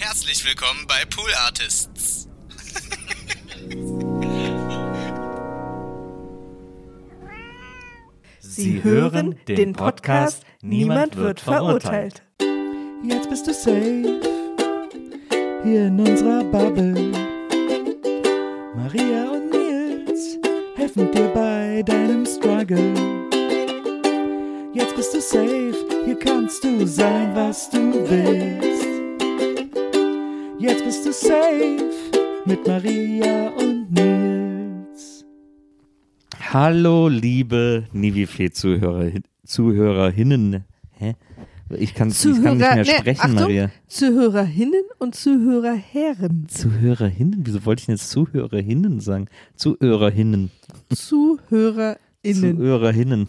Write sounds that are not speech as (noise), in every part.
Herzlich willkommen bei Pool Artists. Sie hören den Podcast Niemand wird verurteilt. Jetzt bist du safe hier in unserer Bubble. Maria und Nils helfen dir bei deinem Struggle. Jetzt bist du safe, hier kannst du sein, was du willst. Jetzt bist du safe mit Maria und Nils. Hallo, liebe Nivifee-Zuhörer, Zuhörerinnen. Hä? Ich kann, ich kann nicht mehr nee, sprechen, Achtung, Maria. Zuhörerinnen und Zuhörerherren. Zuhörerinnen? Wieso wollte ich denn jetzt Zuhörerinnen sagen? Zuhörerinnen. Zuhörerinnen. Zuhörerinnen.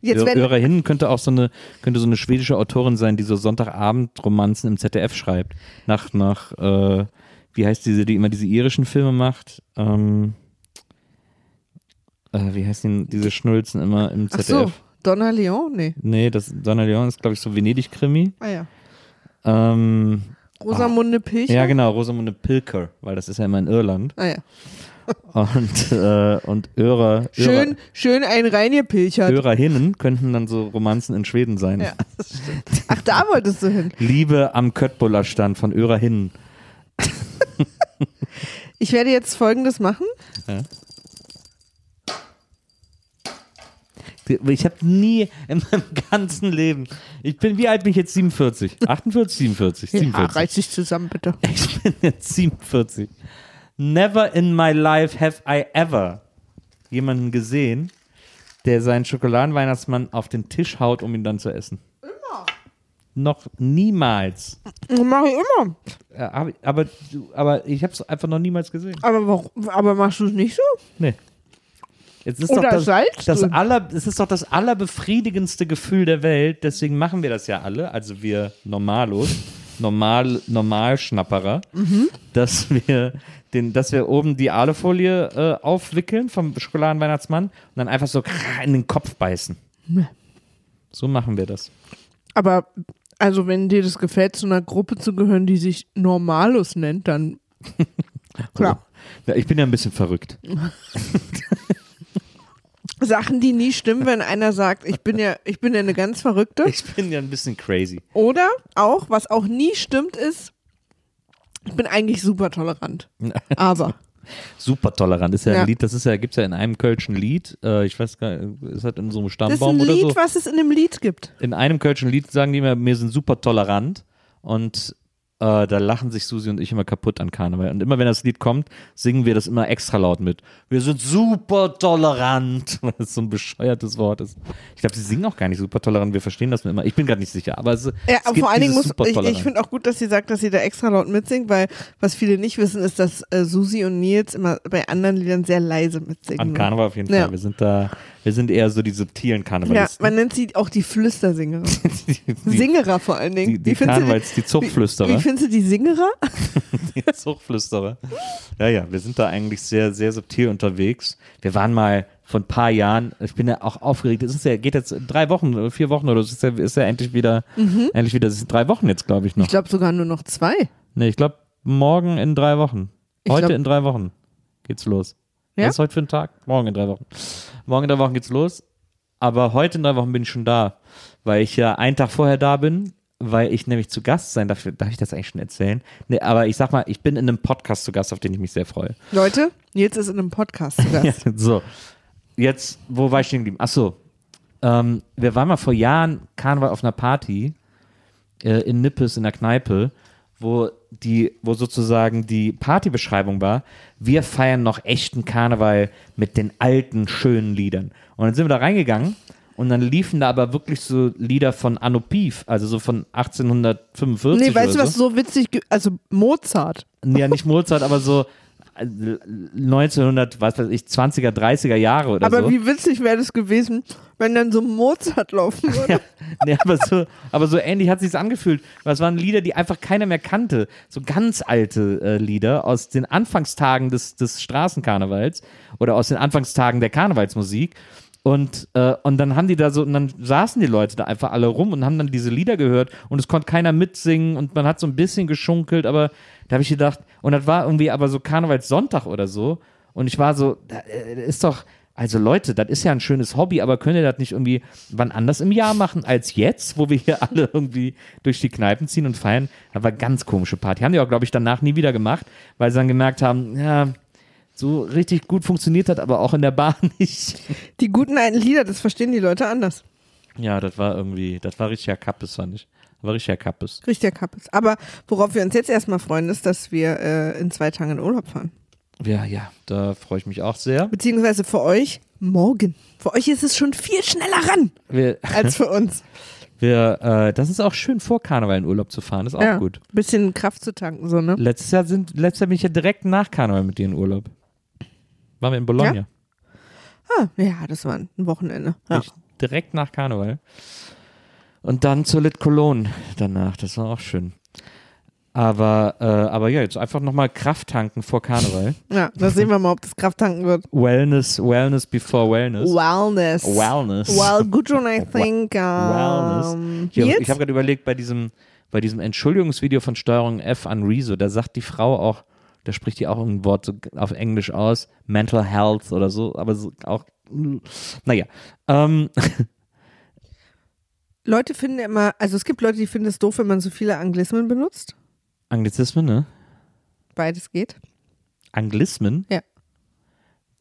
Jetzt werden, Hörerinnen könnte auch so eine, könnte so eine schwedische Autorin sein, die so Sonntagabend-Romanzen im ZDF schreibt. Nach, nach, äh, wie heißt diese, die immer diese irischen Filme macht? Ähm, äh, wie heißt denn diese Schnulzen immer im ach ZDF? so, Donna Leon? Nee. Nee, das Donna Leon ist, glaube ich, so Venedig-Krimi. Ah ja. Ähm, Rosamunde Pilcher? ja, genau, Rosamunde Pilker, weil das ist ja immer in Irland. Ah ja. Und, äh, und Örer, Schön, schön ein reingepilchert. Hörerinnen könnten dann so Romanzen in Schweden sein. Ja, das stimmt. Ach, da wolltest du hin. Liebe am Köttbuller stand von Örer-Hinnen. (laughs) Ich werde jetzt folgendes machen. Ich habe nie in meinem ganzen Leben, ich bin, wie alt bin ich jetzt? 47? 48, 47, Ja, 47. reiß dich zusammen, bitte. Ich bin jetzt 47. Never in my life have I ever jemanden gesehen, der seinen Schokoladenweihnachtsmann auf den Tisch haut, um ihn dann zu essen. Immer. Noch niemals. Das mache ich immer. Ja, Aber, du- aber ich habe es einfach noch niemals gesehen. Aber, warum, aber machst du es nicht so? Nee. Jetzt ist Oder doch das, Salz das drin. aller, es ist doch das allerbefriedigendste Gefühl der Welt. Deswegen machen wir das ja alle, also wir Normalos, Normal, Normalschnapperer, Mhm. dass wir den, dass wir oben die Alufolie äh, aufwickeln vom Schokoladenweihnachtsmann und dann einfach so in den Kopf beißen. So machen wir das. Aber, also, wenn dir das gefällt, zu einer Gruppe zu gehören, die sich Normalus nennt, dann. (laughs) Klar. Ja, ich bin ja ein bisschen verrückt. (laughs) Sachen, die nie stimmen, wenn einer sagt, ich bin ja, ich bin ja eine ganz Verrückte. Ich bin ja ein bisschen crazy. Oder auch, was auch nie stimmt, ist, ich bin eigentlich super tolerant. (laughs) Aber. Super tolerant. Ist ja, Ja. ein Lied, das ist ja, gibt es ja in einem kölschen Lied, äh, ich weiß gar nicht, ist das in so einem Das ist Stammbaum ein oder Lied, so? was es in einem Lied gibt. in einem kölschen Lied sagen die immer, wir sind super tolerant und äh, da lachen sich Susi und ich immer kaputt an Karneval. Und immer wenn das Lied kommt, singen wir das immer extra laut mit. Wir sind super tolerant, (laughs) weil das so ein bescheuertes Wort ist. Ich glaube, sie singen auch gar nicht super tolerant, wir verstehen das nur immer. Ich bin gerade nicht sicher, aber es, Ja, es aber vor allen Dingen muss ich, ich finde auch gut, dass sie sagt, dass sie da extra laut mitsingt, weil was viele nicht wissen, ist, dass äh, Susi und Nils immer bei anderen Liedern sehr leise mitsingen. An Karneval auf jeden Ja. Fall. Wir sind da, wir sind eher so die subtilen Ja, Karnevalisten. man nennt sie auch die Flüstersingerer. (laughs) die, Singerer vor allen Dingen. die, die Wie du Karnevals, die Wie, Zuchtflüsterer. wie findest du die Singerer? (laughs) (laughs) die Zuchtflüsterer. Ja, ja, wir sind da eigentlich sehr, sehr subtil unterwegs. Wir waren mal vor ein paar Jahren, ich bin ja auch aufgeregt, es ist ja, geht jetzt drei Wochen, oder vier Wochen oder so, ist ja, ist ja endlich wieder, endlich wieder, es sind drei Wochen jetzt, glaube ich, noch. Mhm. Ich glaube sogar nur noch zwei. nee, ich glaube, morgen in drei Wochen. Ich Heute glaub- in drei Wochen geht's los. Ja? Was ist heute für ein Tag? Morgen in drei Wochen. Morgen in drei Wochen geht's los. Aber heute in drei Wochen bin ich schon da. weil ich ja einen Tag vorher da bin, weil ich nämlich zu Gast sein darf. Darf ich das eigentlich schon erzählen? Nee, aber ich sag mal, ich bin in einem Podcast zu Gast, auf den ich mich sehr freue. Leute, Nils ist in einem Podcast zu Gast. (laughs) Ja, so, jetzt, wo war ich stehen geblieben? Ach so, ähm, wir waren mal vor Jahren Karneval auf einer Party äh, in Nippes in der Kneipe, wo die, wo sozusagen die Partybeschreibung war, wir feiern noch echten Karneval mit den alten, schönen Liedern. Und dann sind wir da reingegangen und dann liefen da aber wirklich so Lieder von Anno Pief, also so von 1845 Nee, weißt du, was so. witzig, also Mozart. Ja, nicht Mozart, aber so 1900, was weiß ich, 20er, 30er Jahre oder Aber so. wie witzig wäre das gewesen, wenn dann so Mozart laufen (laughs) würde. Ja, nee, aber, so, aber so ähnlich hat sich's angefühlt. Weil es waren Lieder, die einfach keiner mehr kannte. So ganz alte äh, Lieder aus den Anfangstagen des, des Straßenkarnevals oder aus den Anfangstagen der Karnevalsmusik. Und, äh, und dann haben die da so, und dann saßen die Leute da einfach alle rum und haben dann diese Lieder gehört und es konnte keiner mitsingen und man hat so ein bisschen geschunkelt, aber da habe ich gedacht, und das war irgendwie aber so Karnevalssonntag oder so. Und ich war so, da, äh, ist doch, also Leute, das ist ja ein schönes Hobby, aber könnt ihr das nicht irgendwie wann anders im Jahr machen als jetzt, wo wir hier (laughs) alle irgendwie durch die Kneipen ziehen und feiern? Das war ganz komische Party. Haben die auch, glaube ich, danach nie wieder gemacht, weil sie dann gemerkt haben, ja, so richtig gut funktioniert hat, aber auch in der Bar (laughs) nicht. Die guten alten Lieder, das verstehen die Leute anders. Ja, das war irgendwie, das war richtiger Kappes, fand ich. Das war richtiger Kappes. Richtiger Kappes. Aber worauf wir uns jetzt erstmal freuen, ist, dass wir äh, in zwei Tagen in Urlaub fahren. Ja, ja, da freue ich mich auch sehr. Beziehungsweise für euch morgen. Für euch ist es schon viel schneller ran Wir, (laughs) als für uns. (laughs) wir, äh, das ist auch schön, vor Karneval in Urlaub zu fahren, ist auch ja, gut. Bisschen Kraft zu tanken, so, ne? Letztes Jahr, sind, letztes Jahr bin ich ja direkt nach Karneval mit dir in Urlaub. Waren wir in Bologna. Ah, ja, das war ein Wochenende. Ja. Direkt nach Karneval. Und dann zur Lit Cologne danach. Das war auch schön. Aber, äh, aber ja, jetzt einfach nochmal Kraft tanken vor Karneval. (laughs) ja, da sehen wir mal, ob das Kraft tanken wird. Wellness, Wellness before Wellness. Wellness. Wellness. Well, good one, I (laughs) think. Wellness. Hier, ich habe gerade überlegt, bei diesem, bei diesem Entschuldigungsvideo von Steuerung F an Rezo, da sagt die Frau auch, da spricht die auch ein Wort so auf Englisch aus, Mental Health oder so, aber so auch, naja. Ähm, (laughs) Leute finden immer, also es gibt Leute, die finden es doof, wenn man so viele Anglismen benutzt. Anglizismen, ne? Beides geht. Anglismen? Ja.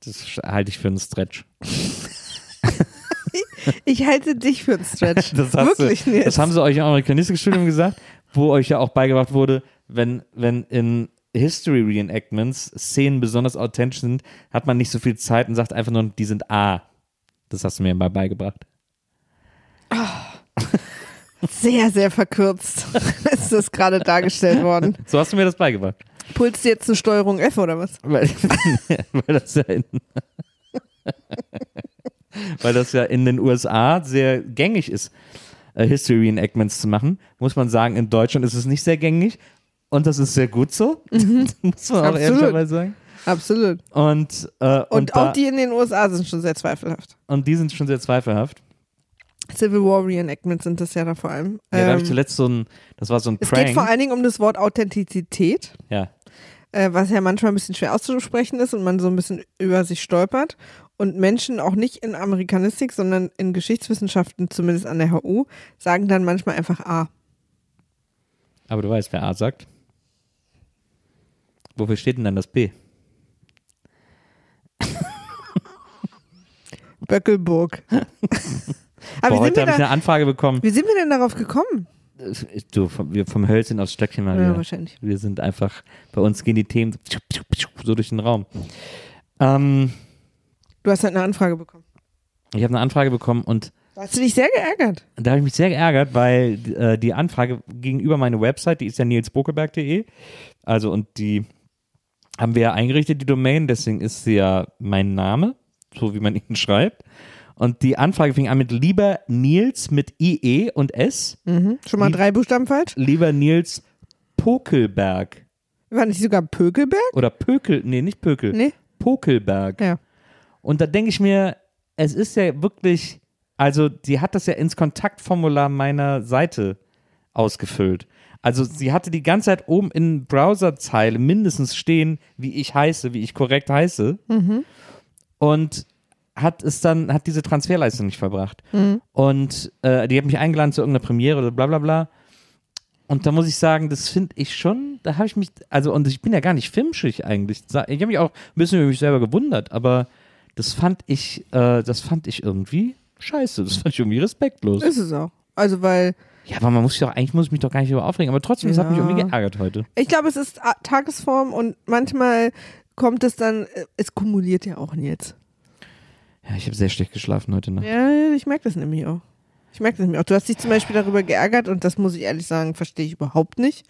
Das halte ich für einen Stretch. (laughs) Ich halte dich für einen Stretch. (laughs) Das, Wirklich du, nicht. das haben sie euch im Amerikanistikstudium gesagt, wo euch ja auch beigebracht wurde, wenn, wenn in History Reenactments Szenen besonders authentisch sind, hat man nicht so viel Zeit und sagt einfach nur, die sind A. Das hast du mir mal beigebracht. Sehr, sehr verkürzt (laughs) ist das gerade dargestellt worden. So hast du mir das beigebracht. Pulst du jetzt eine Steuerung F oder was? Weil, (laughs) weil, das ja in, (laughs) weil das ja in den USA sehr gängig ist, äh, History Reenactments zu machen, muss man sagen, in Deutschland ist es nicht sehr gängig. Und das ist sehr gut so, (laughs) muss man auch Mhm. Absolut. ehrlicherweise sagen. Absolut. Und, äh, und, Und, da, auch die in den USA sind schon sehr zweifelhaft. und die sind schon sehr zweifelhaft. Civil War Reenactments sind das ja da vor allem. Ja, da habe Ähm, ich zuletzt so ein, das war so ein es Prank. geht vor allen Dingen um das Wort Authentizität, ja. äh, was ja manchmal ein bisschen schwer auszusprechen ist und man so ein bisschen über sich stolpert. Und Menschen auch nicht in Amerikanistik, sondern in Geschichtswissenschaften, zumindest an der HU, sagen dann manchmal einfach A. Aber du weißt, wer A sagt. Wofür steht denn dann das B? Böckelburg. (laughs) Aber Boah, heute wir habe ich eine Anfrage bekommen. wie sind wir denn darauf gekommen? Du, vom, wir vom Hölzchen aufs Stöckchen mal Ja, wieder. wahrscheinlich. Wir sind einfach, bei uns gehen die Themen so durch den Raum. Ähm, Du hast halt eine Anfrage bekommen. ich habe eine Anfrage bekommen und Da hast du dich sehr geärgert. da habe ich mich sehr geärgert, weil äh, die Anfrage gegenüber meine Website, die ist ja nilsbokeberg.de, also und die haben wir ja eingerichtet, die Domain, deswegen ist sie ja mein Name, so wie man (laughs) ihn schreibt. Und die Anfrage fing an mit lieber Nils mit IE und S, Schon mal Wie- drei Buchstaben falsch? lieber Nils Pokelberg War nicht sogar Pökelberg? oder Pökel, nee, nicht Pökel, Nee. Pokelberg. Ja. Und da denke ich mir, es ist ja wirklich, also die hat das ja ins Kontaktformular meiner Seite ausgefüllt. Also sie hatte die ganze Zeit oben in Browserzeile mindestens stehen, wie ich heiße, wie ich korrekt heiße. Und hat es dann, hat diese Transferleistung nicht verbracht. Mhm. Und äh, die hat mich eingeladen zu irgendeiner Premiere oder bla bla bla. Und da muss ich sagen, das finde ich schon, da habe ich mich, also und ich bin ja gar nicht filmschig eigentlich. Ich habe mich auch ein bisschen über mich selber gewundert, aber das fand ich, äh, das fand ich irgendwie scheiße. Das fand ich irgendwie respektlos. Ist es auch. Also, weil Ja, aber man muss sich doch, eigentlich muss ich mich doch gar nicht über aufregen, aber trotzdem, das hat mich Ja. irgendwie geärgert heute. ich glaube, es ist Tagesform und manchmal kommt es dann, äh, es kumuliert ja auch jetzt. Ja, ich habe sehr schlecht geschlafen heute Nacht. Ja, ich merke das nämlich auch. Ich merke das nämlich auch. Du hast dich zum Beispiel darüber geärgert und das muss ich ehrlich sagen, verstehe ich überhaupt nicht,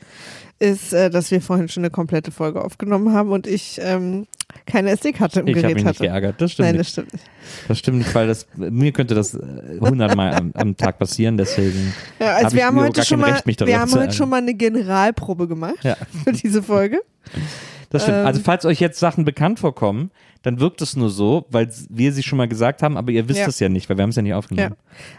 ist, äh, dass wir vorhin schon eine komplette Folge aufgenommen haben und ich ähm, keine SD-Karte im Ich habe Gerät mich nicht hatte. geärgert, das stimmt Nein, das stimmt nicht. Das stimmt nicht, weil das, mir könnte das äh, hundertmal am, am Tag passieren, deswegen Ja, also hab wir ich haben heute schon mal, Recht, wir haben heute schon mal eine Generalprobe gemacht Ja. für diese Folge. Das stimmt. Ähm, also falls euch jetzt Sachen bekannt vorkommen, dann wirkt es nur so, weil wir sie schon mal gesagt haben, aber ihr wisst Ja. es ja nicht, weil wir haben es ja nicht Ja. aufgenommen.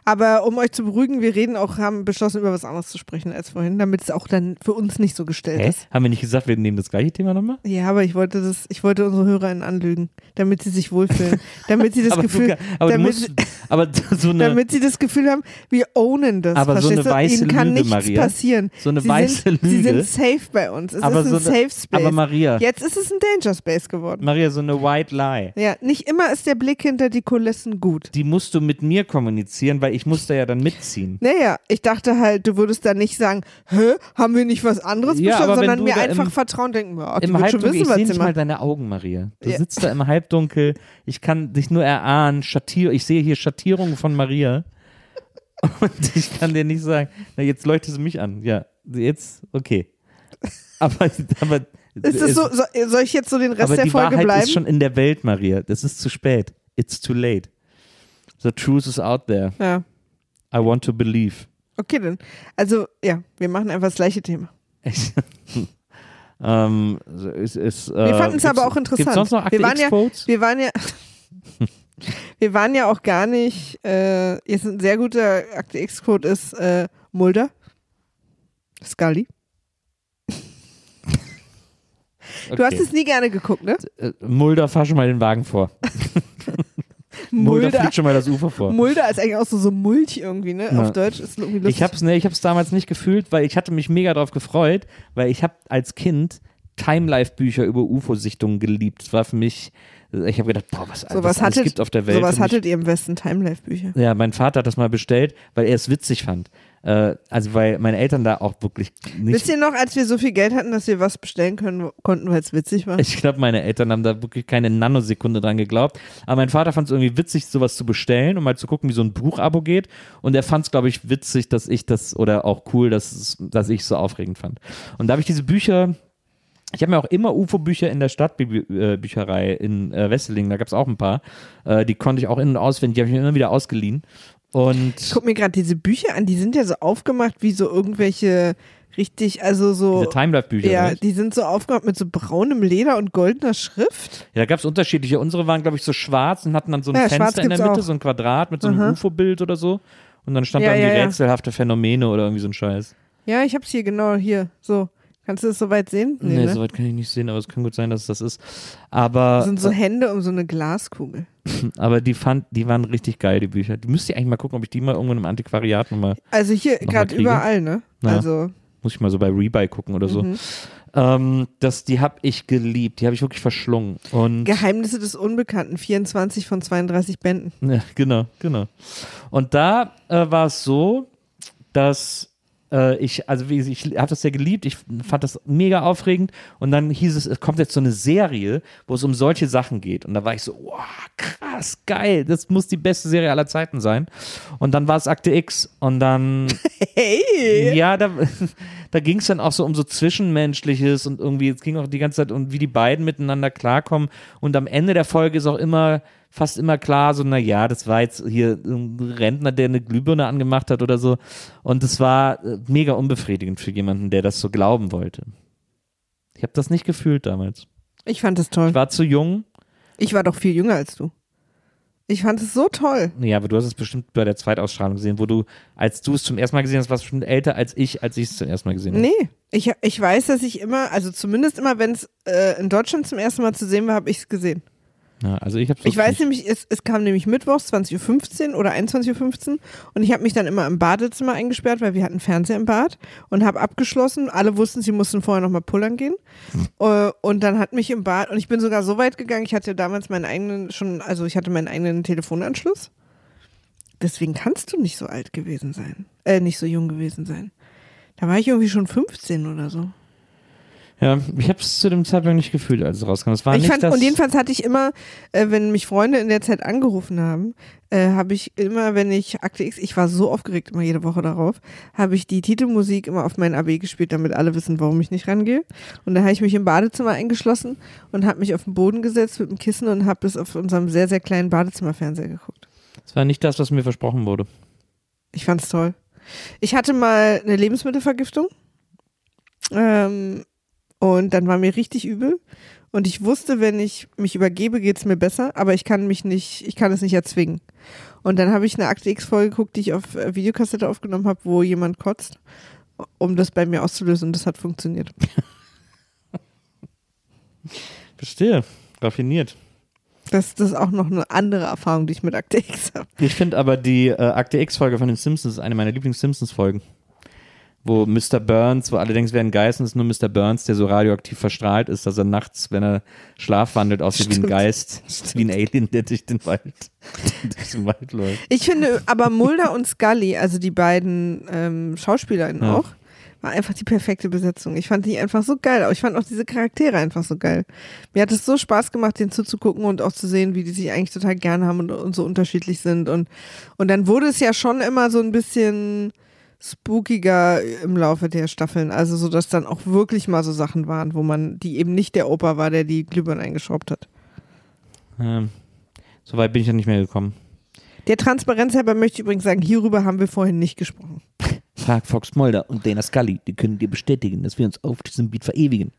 Aber um euch zu beruhigen, wir reden auch, haben beschlossen, über was anderes zu sprechen als vorhin, damit es auch dann für uns nicht so gestellt Hä? ist. Haben wir nicht gesagt, wir nehmen das gleiche Thema nochmal? Ja, aber ich wollte das, ich wollte unsere HörerInnen anlügen, damit sie sich wohlfühlen. (laughs) damit sie das aber Gefühl, du, aber du damit, musst, aber (laughs) so eine, damit sie das Gefühl haben, wir ownen das. Aber so eine weiße Ihnen kann Lüge, nichts Maria. passieren. So eine sie weiße sind, Sie Lüge. sind safe bei uns. Es Aber ist ein so eine- Safe Space. aber Maria. Jetzt ist es ein Danger Space geworden. Maria, so eine White Lie. Ja, nicht immer ist der Blick hinter die Kulissen gut. Die musst du mit mir kommunizieren, weil ich muss da ja dann mitziehen. Naja, ich dachte halt, du würdest dann nicht sagen, hä, haben wir nicht was anderes Ja, wenn sondern mir da einfach im- vertrauen denken, die Im Halbdunkel, wissen, ich was sehe nicht mal deine Augen, Maria. Du Ja. sitzt da im Halbdunkel, ich kann dich nur erahnen, Schattier, ich sehe hier Schattierungen von Maria. (laughs) Und ich kann dir nicht sagen, na jetzt leuchtest du mich an. Ja, jetzt, okay. Aber, aber Ist das so, so, soll ich jetzt so den Rest aber der die Folge Wahrheit bleiben? ist schon in der Welt, Maria. Das ist zu spät. It's too late. The truth is out there. ja, I want to believe. okay dann. Also, ja, wir machen einfach das gleiche Thema. (laughs) Ähm, so ist, äh, Wir fanden es aber auch interessant. Sonst noch Akte wir waren ja, wir waren ja, (laughs) wir waren ja auch gar nicht, äh, jetzt ein sehr guter Akte X-Code ist äh, Mulder, Scully. Du hast Okay. es nie gerne geguckt, ne? Äh, Mulder, fahr schon mal den Wagen vor. (laughs) Mulder, Mulder. fliegt schon mal das Ufer vor. Mulder ist eigentlich auch so, so Mulch irgendwie, ne? Ja. Auf Deutsch ist irgendwie lustig. Ich hab's, ne, ich hab's damals nicht gefühlt, weil ich hatte mich mega drauf gefreut, weil ich habe als Kind Time-Life-Bücher über UFO-Sichtungen geliebt. Das war für mich, ich habe gedacht, boah, was, so was was alles hattet, gibt auf der Welt. sowas hattet ihr im Westen Timelife-Bücher. Ja, mein Vater hat das mal bestellt, weil er es witzig fand. Äh, also weil meine Eltern da auch wirklich nicht. Wisst ihr noch, als wir so viel Geld hatten, dass wir was bestellen können, konnten, weil es witzig war? Ich glaube, meine Eltern haben da wirklich keine Nanosekunde dran geglaubt. Aber mein Vater fand es irgendwie witzig, sowas zu bestellen, um mal zu gucken, wie so ein Buchabo geht. Und er fand es, glaube ich, witzig, dass ich das, oder auch cool, dass, dass ich es so aufregend fand. Und da habe ich diese Bücher, ich habe mir auch immer UFO-Bücher in der Stadtbücherei in äh, Wesseling, da gab es auch ein paar. Äh, die konnte ich auch in- und auswendig, die habe ich mir immer wieder ausgeliehen. Und Ich guck mir gerade diese Bücher an, die sind ja so aufgemacht wie so irgendwelche richtig, also so. diese Time-Life-Bücher. ja, die sind so aufgemacht mit so braunem Leder und goldener Schrift. Ja, da gab es unterschiedliche. Unsere waren, glaube ich, so schwarz und hatten dann so ein Ja, Fenster in der Mitte, auch. so ein Quadrat mit so einem. UFO-Bild oder so. Und dann stand Ja, da irgendwie ja, rätselhafte Phänomene oder irgendwie so ein Scheiß. Ja, ich hab's hier genau hier. So. Kannst du das soweit sehen? Nee, ne? soweit kann ich nicht sehen, aber es kann gut sein, dass es das ist. Aber, Das sind so Hände um so eine Glaskugel. (laughs) aber die, fand, die waren richtig geil, die Bücher. Du müsst ihr eigentlich mal gucken, ob ich die mal irgendwo im Antiquariat nochmal, Also hier gerade überall, ne? Ja. Also, muss ich mal so bei Rebuy gucken oder so. Mhm. Ähm, das, die habe ich geliebt, die habe ich wirklich verschlungen. Und Geheimnisse des Unbekannten, 24 von 32 Bänden. Ja, genau, genau. Und da äh, war es so, dass ich, also wie ich habe das sehr geliebt, ich fand das mega aufregend und dann hieß es, es kommt jetzt so eine Serie, wo es um solche Sachen geht und da war ich so, wow, krass, geil, das muss die beste Serie aller Zeiten sein. Und dann war es Akte X und dann (laughs) Hey! ja, da, (laughs) da ging es dann auch so um so Zwischenmenschliches und irgendwie, es ging auch die ganze Zeit um, wie die beiden miteinander klarkommen. Und am Ende der Folge ist auch immer, fast immer klar, so, na ja, das war jetzt hier ein Rentner, der eine Glühbirne angemacht hat oder so. Und das war äh, mega unbefriedigend für jemanden, der das so glauben wollte. Ich habe das nicht gefühlt damals. Ich fand es toll. Ich war zu jung. Ich war doch viel jünger als du. Ich fand es so toll. Ja, aber du hast es bestimmt bei der Zweitausstrahlung gesehen, wo du, als du es zum ersten Mal gesehen hast, warst du schon älter als ich, als ich es zum ersten Mal gesehen habe. Nee, ich, ich weiß, dass ich immer, also zumindest immer, wenn es äh, in Deutschland zum ersten Mal zu sehen war, habe ich es gesehen. Ja, also ich Ich weiß nicht. nämlich, es, es kam nämlich mittwochs 20.15 Uhr oder 21.15 Uhr und ich habe mich dann immer im Badezimmer eingesperrt, weil wir hatten Fernseher im Bad und habe abgeschlossen. Alle wussten, sie mussten vorher nochmal pullern gehen. Äh, Und dann hat mich im Bad, und ich bin sogar so weit gegangen, ich hatte damals meinen eigenen schon, also ich hatte meinen eigenen Telefonanschluss. Deswegen kannst du nicht so alt gewesen sein. Äh, nicht so jung gewesen sein. Da war ich irgendwie schon 15 oder so. Ja, ich habe es zu dem Zeitpunkt nicht gefühlt, als es rauskam. Es war ich nicht fand, das. und jedenfalls hatte ich immer, äh, wenn mich Freunde in der Zeit angerufen haben, äh, habe ich immer, wenn ich Akte X, ich war so aufgeregt immer jede Woche darauf, habe ich die Titelmusik immer auf mein AB gespielt, damit alle wissen, warum ich nicht rangehe. Und dann habe ich mich im Badezimmer eingeschlossen und habe mich auf den Boden gesetzt mit dem Kissen und habe bis auf unserem sehr, sehr kleinen Badezimmerfernseher geguckt. es war nicht das, was mir versprochen wurde. Ich fand's toll. Ich hatte mal eine Lebensmittelvergiftung. Ähm, und dann war mir richtig übel. Und ich wusste, wenn ich mich übergebe, geht's mir besser, aber ich kann mich nicht, ich kann es nicht erzwingen. Und dann habe ich eine Akte X-Folge geguckt, die ich auf äh, Videokassette aufgenommen habe, wo jemand kotzt, um das bei mir auszulösen. Und das hat funktioniert. (laughs) Verstehe. Raffiniert. Das, das ist auch noch eine andere Erfahrung, die ich mit Akte X habe. Ich finde aber die äh, Akte X-Folge von den Simpsons ist eine meiner Lieblings-Simpsons-Folgen. Wo Mr. Burns, wo alle denken, es wäre ein Geist und es ist nur Mr. Burns, der so radioaktiv verstrahlt ist, dass er nachts, wenn er Schlaf wandelt, aussieht wie ein Stimmt. Geist, (laughs) (laughs) wie ein Alien, der durch den Wald, (laughs) durch den Wald läuft. Ich finde aber Mulder und Scully, also die beiden ähm, SchauspielerInnen Ja. auch, war einfach die perfekte Besetzung. Ich fand die einfach so geil. Aber ich fand auch diese Charaktere einfach so geil. Mir hat es so Spaß gemacht, denen zuzugucken und auch zu sehen, wie die sich eigentlich total gern haben und, und so unterschiedlich sind. Und, und dann wurde es ja schon immer so ein bisschen spookiger im Laufe der Staffeln. Also so, dass dann auch wirklich mal so Sachen waren, wo man, die eben nicht der Opa war, der die Glühbirne eingeschraubt hat. Ähm, so weit bin ich ja nicht mehr gekommen. Der Transparenz halber möchte ich übrigens sagen, hierüber haben wir vorhin nicht gesprochen. Frag Fox Mulder und Dana Scully, die können dir bestätigen, dass wir uns auf diesem Beat verewigen.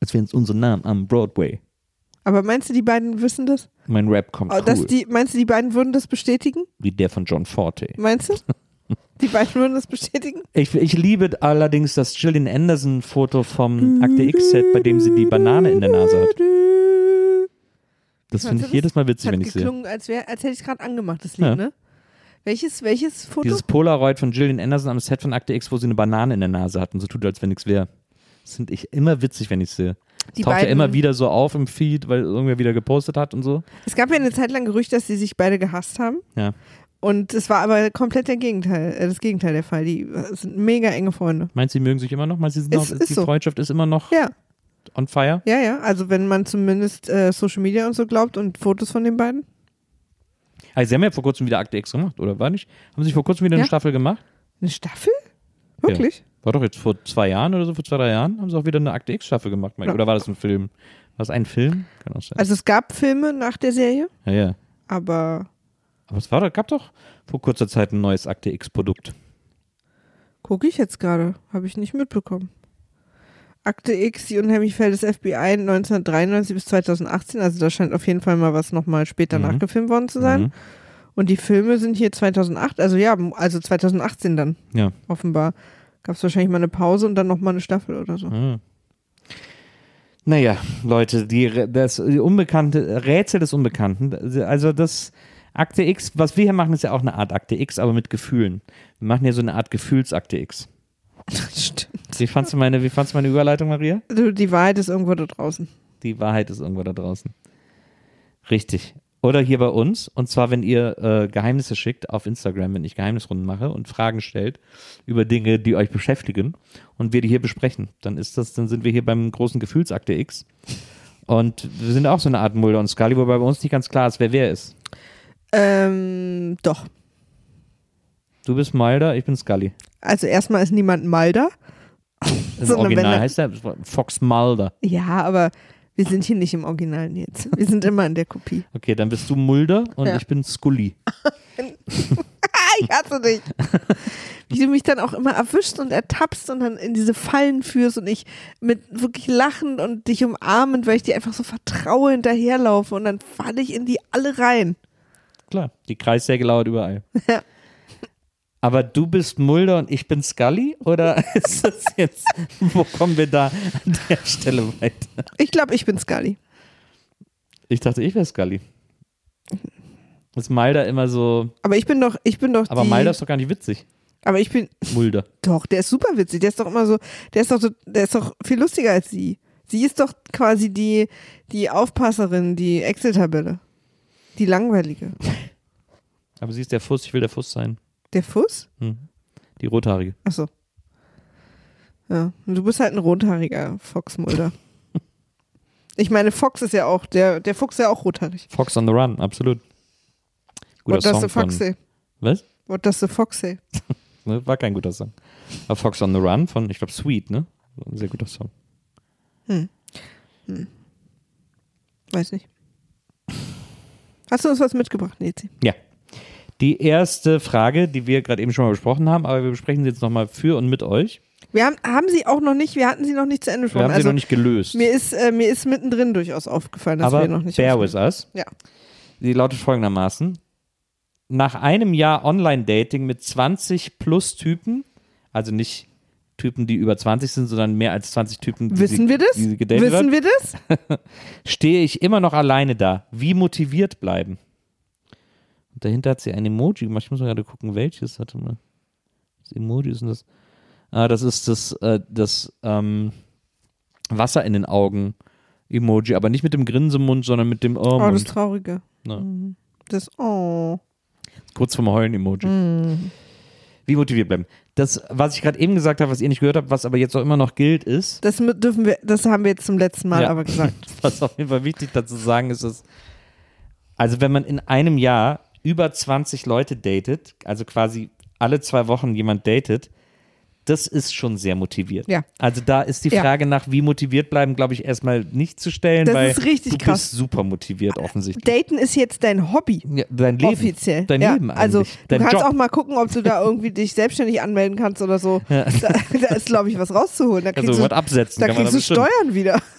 Als wären es unsere Namen am Broadway. Aber meinst du, die beiden wissen das? Mein Rap kommt Oh, cool, die, meinst du, die beiden würden das bestätigen? wie der von John Forte. Meinst du? (laughs) Die beiden würden das bestätigen? Ich, ich liebe allerdings das Gillian Anderson-Foto vom Akte X-Set, bei dem sie die Banane in der Nase hat. Das finde ich jedes Mal witzig, Hat wenn ich sehe. geklungen, als, wär, als hätte ich es gerade angemacht, das Lied, Ja. ne? Welches, welches Foto? Dieses Polaroid von Gillian Anderson am Set von Akte X, wo sie eine Banane in der Nase hat und so tut, als wenn nichts wäre. Das finde ich immer witzig, wenn ich sehe. Die Taucht ja beiden- immer wieder so auf im Feed, weil irgendwer wieder gepostet hat und so. es gab ja eine Zeit lang Gerücht, dass sie sich beide gehasst haben. Ja. Und es war aber komplett der Gegenteil, äh, das Gegenteil der Fall. Die äh, sind mega enge Freunde. Meinst du, sie mögen sich immer noch? Meinst du, sie sind Ist- noch, ist die so. Freundschaft ist immer noch Ja, on fire? ja, ja. Also wenn man zumindest äh, Social Media und so glaubt und Fotos von den beiden. Also, sie haben ja vor kurzem wieder Akte X gemacht, oder war nicht? Haben sie vor kurzem wieder Ja. eine Staffel gemacht? Eine Staffel? Wirklich? War doch jetzt vor zwei Jahren oder so, vor zwei, drei Jahren, haben sie auch wieder eine Akte X-Staffel gemacht. Ja. Oder war das ein Film? War es ein Film? Kann auch sein. Also es gab Filme nach der Serie, ja, ja. aber Aber es war, gab doch vor kurzer Zeit ein neues Akte X-Produkt. gucke ich jetzt gerade. Habe ich nicht mitbekommen. Akte X, die unheimliche Fälle des FBI 1993 bis 2018. Also da scheint auf jeden Fall mal was nochmal später Mhm. nachgefilmt worden zu sein. Mhm. Und die Filme sind hier 2008, also ja, also 2018 dann Ja. offenbar. Gab es wahrscheinlich mal eine Pause und dann nochmal eine Staffel oder so. Mhm. Naja, Leute, die, das die unbekannte Rätsel des Unbekannten. Also das Akte X, was wir hier machen, ist ja auch eine Art Akte X, aber mit Gefühlen. Wir machen ja so eine Art Gefühlsakte X. (laughs) Stimmt. Wie fandst du meine, wie fandst du meine Überleitung, Maria? Du, die Wahrheit ist irgendwo da draußen. Die Wahrheit ist irgendwo da draußen. Richtig. Oder hier bei uns. Und zwar, wenn ihr äh, Geheimnisse schickt auf Instagram, wenn ich Geheimnisrunden mache und Fragen stellt über Dinge, die euch beschäftigen und wir die hier besprechen. Dann ist das, dann sind wir hier beim großen Gefühlsakte X. Und wir sind auch so eine Art Mulder und Scully, wobei bei uns nicht ganz klar ist, wer wer ist. Ähm, doch. Du bist Mulder, ich bin Scully. Also erstmal ist niemand Mulder. (laughs) Im Sondern wenn Original heißt er Fox Mulder. Ja, aber wir sind hier nicht im Original jetzt. Wir sind immer in der Kopie. Okay, dann bist du Mulder und Ja. ich bin Scully. (laughs) Ich hasse dich. Wie du mich dann auch immer erwischst und ertappst und dann in diese Fallen führst und ich mit wirklich lachend und dich umarmend, weil ich dir einfach so vertraue, hinterherlaufe und dann falle ich in die alle rein. Klar, die Kreissäge lauert überall. (laughs) Ja. Aber du bist Mulder und ich bin Scully? Oder (laughs) ist das jetzt, wo kommen wir da an der Stelle weiter? Ich glaube, ich bin Scully. Ich dachte, ich wäre Scully. Ist Mulder immer so. Aber ich bin doch, ich bin doch Aber die, Mulder ist doch gar nicht witzig. aber ich bin, Mulder. doch, der ist super witzig. Der ist doch immer so, der ist doch, so- der ist doch viel lustiger als sie. Sie ist doch quasi die, die Aufpasserin, die Excel-Tabelle. Die langweilige. Aber sie ist der Fuss, ich will der Fuss sein. Der Fuß? Hm. Die rothaarige. Achso. Ja, und du bist halt ein rothaariger Foxmulder. (laughs) ich meine, Fox ist ja auch, der, der Fuchs ist ja auch rothaarig. Fox on the Run, absolut. Guter What does Song the fox von. say? Was? What does the fox say? (laughs) Ne, War kein guter Song. Aber Fox on the Run von, ich glaube, Sweet, ne? Ein sehr guter Song. Weiß nicht. Hast du uns was mitgebracht, Nezi? Ja. Die erste Frage, die wir gerade eben schon mal besprochen haben, aber wir besprechen sie jetzt nochmal für und mit euch. Wir haben, haben sie auch noch nicht, wir hatten sie noch nicht zu Ende Wir besprochen. haben also sie noch nicht gelöst. mir ist, äh, mir ist mittendrin durchaus aufgefallen, dass aber wir noch nicht bear with us. Ja. Die lautet folgendermaßen. Nach einem Jahr Online-Dating mit 20 plus Typen, also nicht Typen, die über 20 sind, sondern mehr als 20 Typen, die, Wissen sie, wir das? die gedatet Wissen hat, wir das? (laughs) stehe ich immer noch alleine da. Wie motiviert bleiben? Und dahinter hat sie ein Emoji gemacht. Ich muss mal gerade gucken, welches. Warte mal. Das Emoji ist das? Ah, das ist das, äh, das ähm, Wasser in den Augen Emoji, aber nicht mit dem Grinsemund, sondern mit dem Oh, das Oh-Mund. Traurige. Ja. Das, oh. Kurz vorm Heulen-Emoji. Mhm. Wie motiviert bleiben? Das, was ich gerade eben gesagt habe, was ihr nicht gehört habt, was aber jetzt auch immer noch gilt, ist, Das dürfen wir, das haben wir jetzt zum letzten Mal Ja. aber gesagt. (laughs) was auf jeden Fall wichtig dazu sagen ist, ist, also wenn man in einem Jahr über 20 Leute datet, also quasi alle zwei Wochen jemand datet, das ist schon sehr motiviert. Ja. Also da ist die Ja. Frage nach, wie motiviert bleiben, glaube ich, erstmal nicht zu stellen, Das weil ist richtig du krass. bist super motiviert offensichtlich. Daten ist jetzt dein Hobby. Ja, dein Leben. Offiziell. Dein ja, Leben eigentlich. Also du dein kannst Job. auch mal gucken, ob du da irgendwie dich selbstständig anmelden kannst oder so. Da, da ist, glaube ich, was rauszuholen. Da kriegst also du, was absetzen da kriegst du bestimmt. Steuern wieder. (laughs)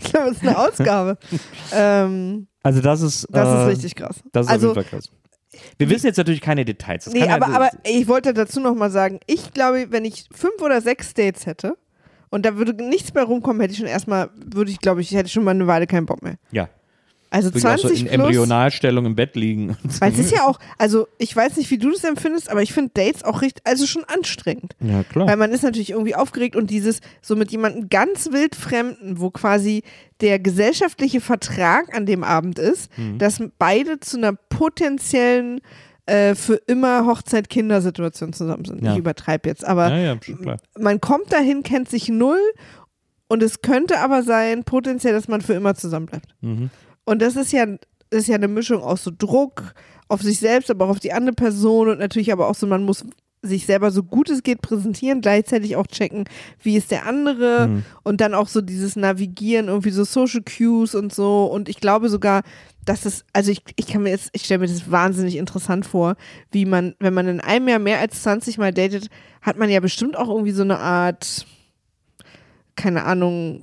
ich glaube, das ist eine Ausgabe. (laughs) ähm, Also das ist das äh, ist richtig krass. Das ist also, krass. Wir wissen jetzt natürlich keine Details. Das nee, kann ja- aber, aber ich wollte dazu noch mal sagen, ich glaube, wenn ich fünf oder sechs Dates hätte und da würde nichts mehr rumkommen, hätte ich schon erstmal, würde ich, glaube ich, ich hätte schon mal eine Weile keinen Bock mehr. ja, Also wirklich auch so 20 in plus. Embryonalstellung im Bett liegen. Weil es ist ja (laughs) auch, also ich weiß nicht, wie du das empfindest, aber ich finde Dates auch richtig, also schon anstrengend. Ja, klar. Weil man ist natürlich irgendwie aufgeregt und dieses so mit jemandem ganz wild Fremden, wo quasi der gesellschaftliche Vertrag an dem Abend ist, Mhm. dass beide zu einer potenziellen äh, für immer Hochzeit-Kindersituation zusammen sind. Ja. Ich übertreibe jetzt, aber ja, ja, man kommt dahin, kennt sich null und es könnte aber sein, potenziell, dass man für immer zusammen bleibt. Mhm. Und das ist ja, das ist ja eine Mischung aus so Druck auf sich selbst, aber auch auf die andere Person und natürlich aber auch so, man muss sich selber so gut es geht präsentieren, gleichzeitig auch checken, wie ist der andere Mhm. und dann auch so dieses Navigieren, irgendwie so Social Cues und so. Und ich glaube sogar, dass es, also ich, ich kann mir jetzt, ich stelle mir das wahnsinnig interessant vor, wie man, wenn man in einem Jahr mehr als 20 Mal datet, hat man ja bestimmt auch irgendwie so eine Art, keine Ahnung,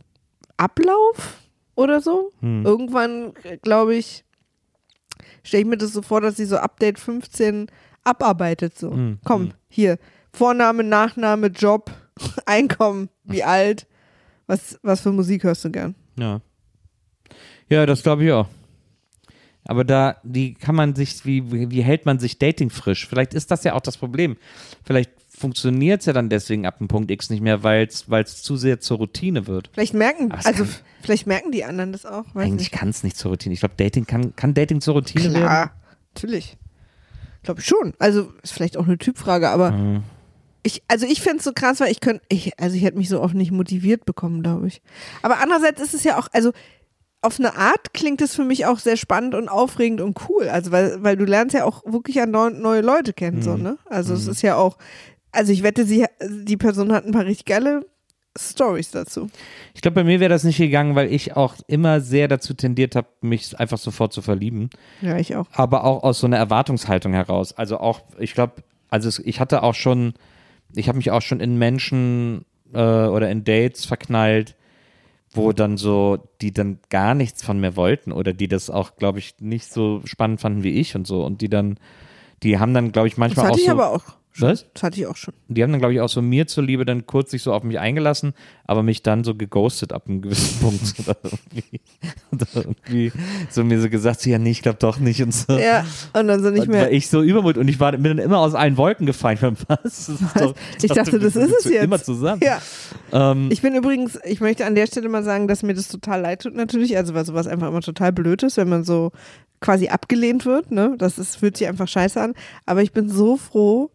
Ablauf oder so. Hm. Irgendwann, glaube ich, stelle ich mir das so vor, dass sie so Update 15 abarbeitet. So, Hm, komm, hm. hier, Vorname, Nachname, Job, (laughs) Einkommen, wie alt, was, was für Musik hörst du gern? Ja. Ja, das glaube ich auch. Aber da, die kann man sich, wie, wie wie hält man sich Dating frisch? Vielleicht ist das ja auch das Problem. Vielleicht funktioniert es ja dann deswegen ab dem Punkt X nicht mehr, weil es zu sehr zur Routine wird. Vielleicht merken, also kann- vielleicht merken die anderen das auch. Eigentlich kann es nicht zur Routine. Ich glaube, Dating kann, kann Dating zur Routine werden. Klar, natürlich. Glaube ich schon. Also ist vielleicht auch eine Typfrage, aber Mhm. ich, also ich finde es so krass, weil ich könnte, ich, also ich hätte mich so oft nicht motiviert bekommen, glaube ich. Aber andererseits ist es ja auch, also auf eine Art klingt es für mich auch sehr spannend und aufregend und cool. Also weil, weil du lernst ja auch wirklich an neue Leute kennen, so, ne? Also es ist ja auch, also ich wette, sie, die Person hat ein paar richtig geile Stories dazu. Ich glaube, bei mir wäre das nicht gegangen, weil ich auch immer sehr dazu tendiert habe, mich einfach sofort zu verlieben. Ja, ich auch. aber auch aus so einer Erwartungshaltung heraus. Also auch, ich glaube, also es, ich hatte auch schon, ich habe mich auch schon in Menschen äh, oder in Dates verknallt, wo dann so, die dann gar nichts von mir wollten oder die das auch, glaube ich, nicht so spannend fanden wie ich und so und die dann, die haben dann, glaube ich, Das manchmal hatte auch ich so, aber auch Was? Das hatte ich auch schon. Die haben dann, glaube ich, auch so mir zuliebe dann kurz sich so auf mich eingelassen, aber mich dann so geghostet ab einem gewissen (laughs) Punkt. Oder irgendwie, oder irgendwie so mir so gesagt, so, ja, nee, ich glaube doch nicht und so. Ja, und dann so nicht mehr. war ich so übermut und ich war bin dann immer aus allen Wolken gefallen. (laughs) Was? Das doch, Ich dachte, das wir ist es jetzt. Immer zusammen. Ja. Ähm, Ich bin übrigens, ich möchte an der Stelle mal sagen, dass mir das total leid tut natürlich, also weil sowas einfach immer total blöd ist, wenn man so quasi abgelehnt wird, ne? Das ist, fühlt sich einfach scheiße an. Aber ich bin so froh,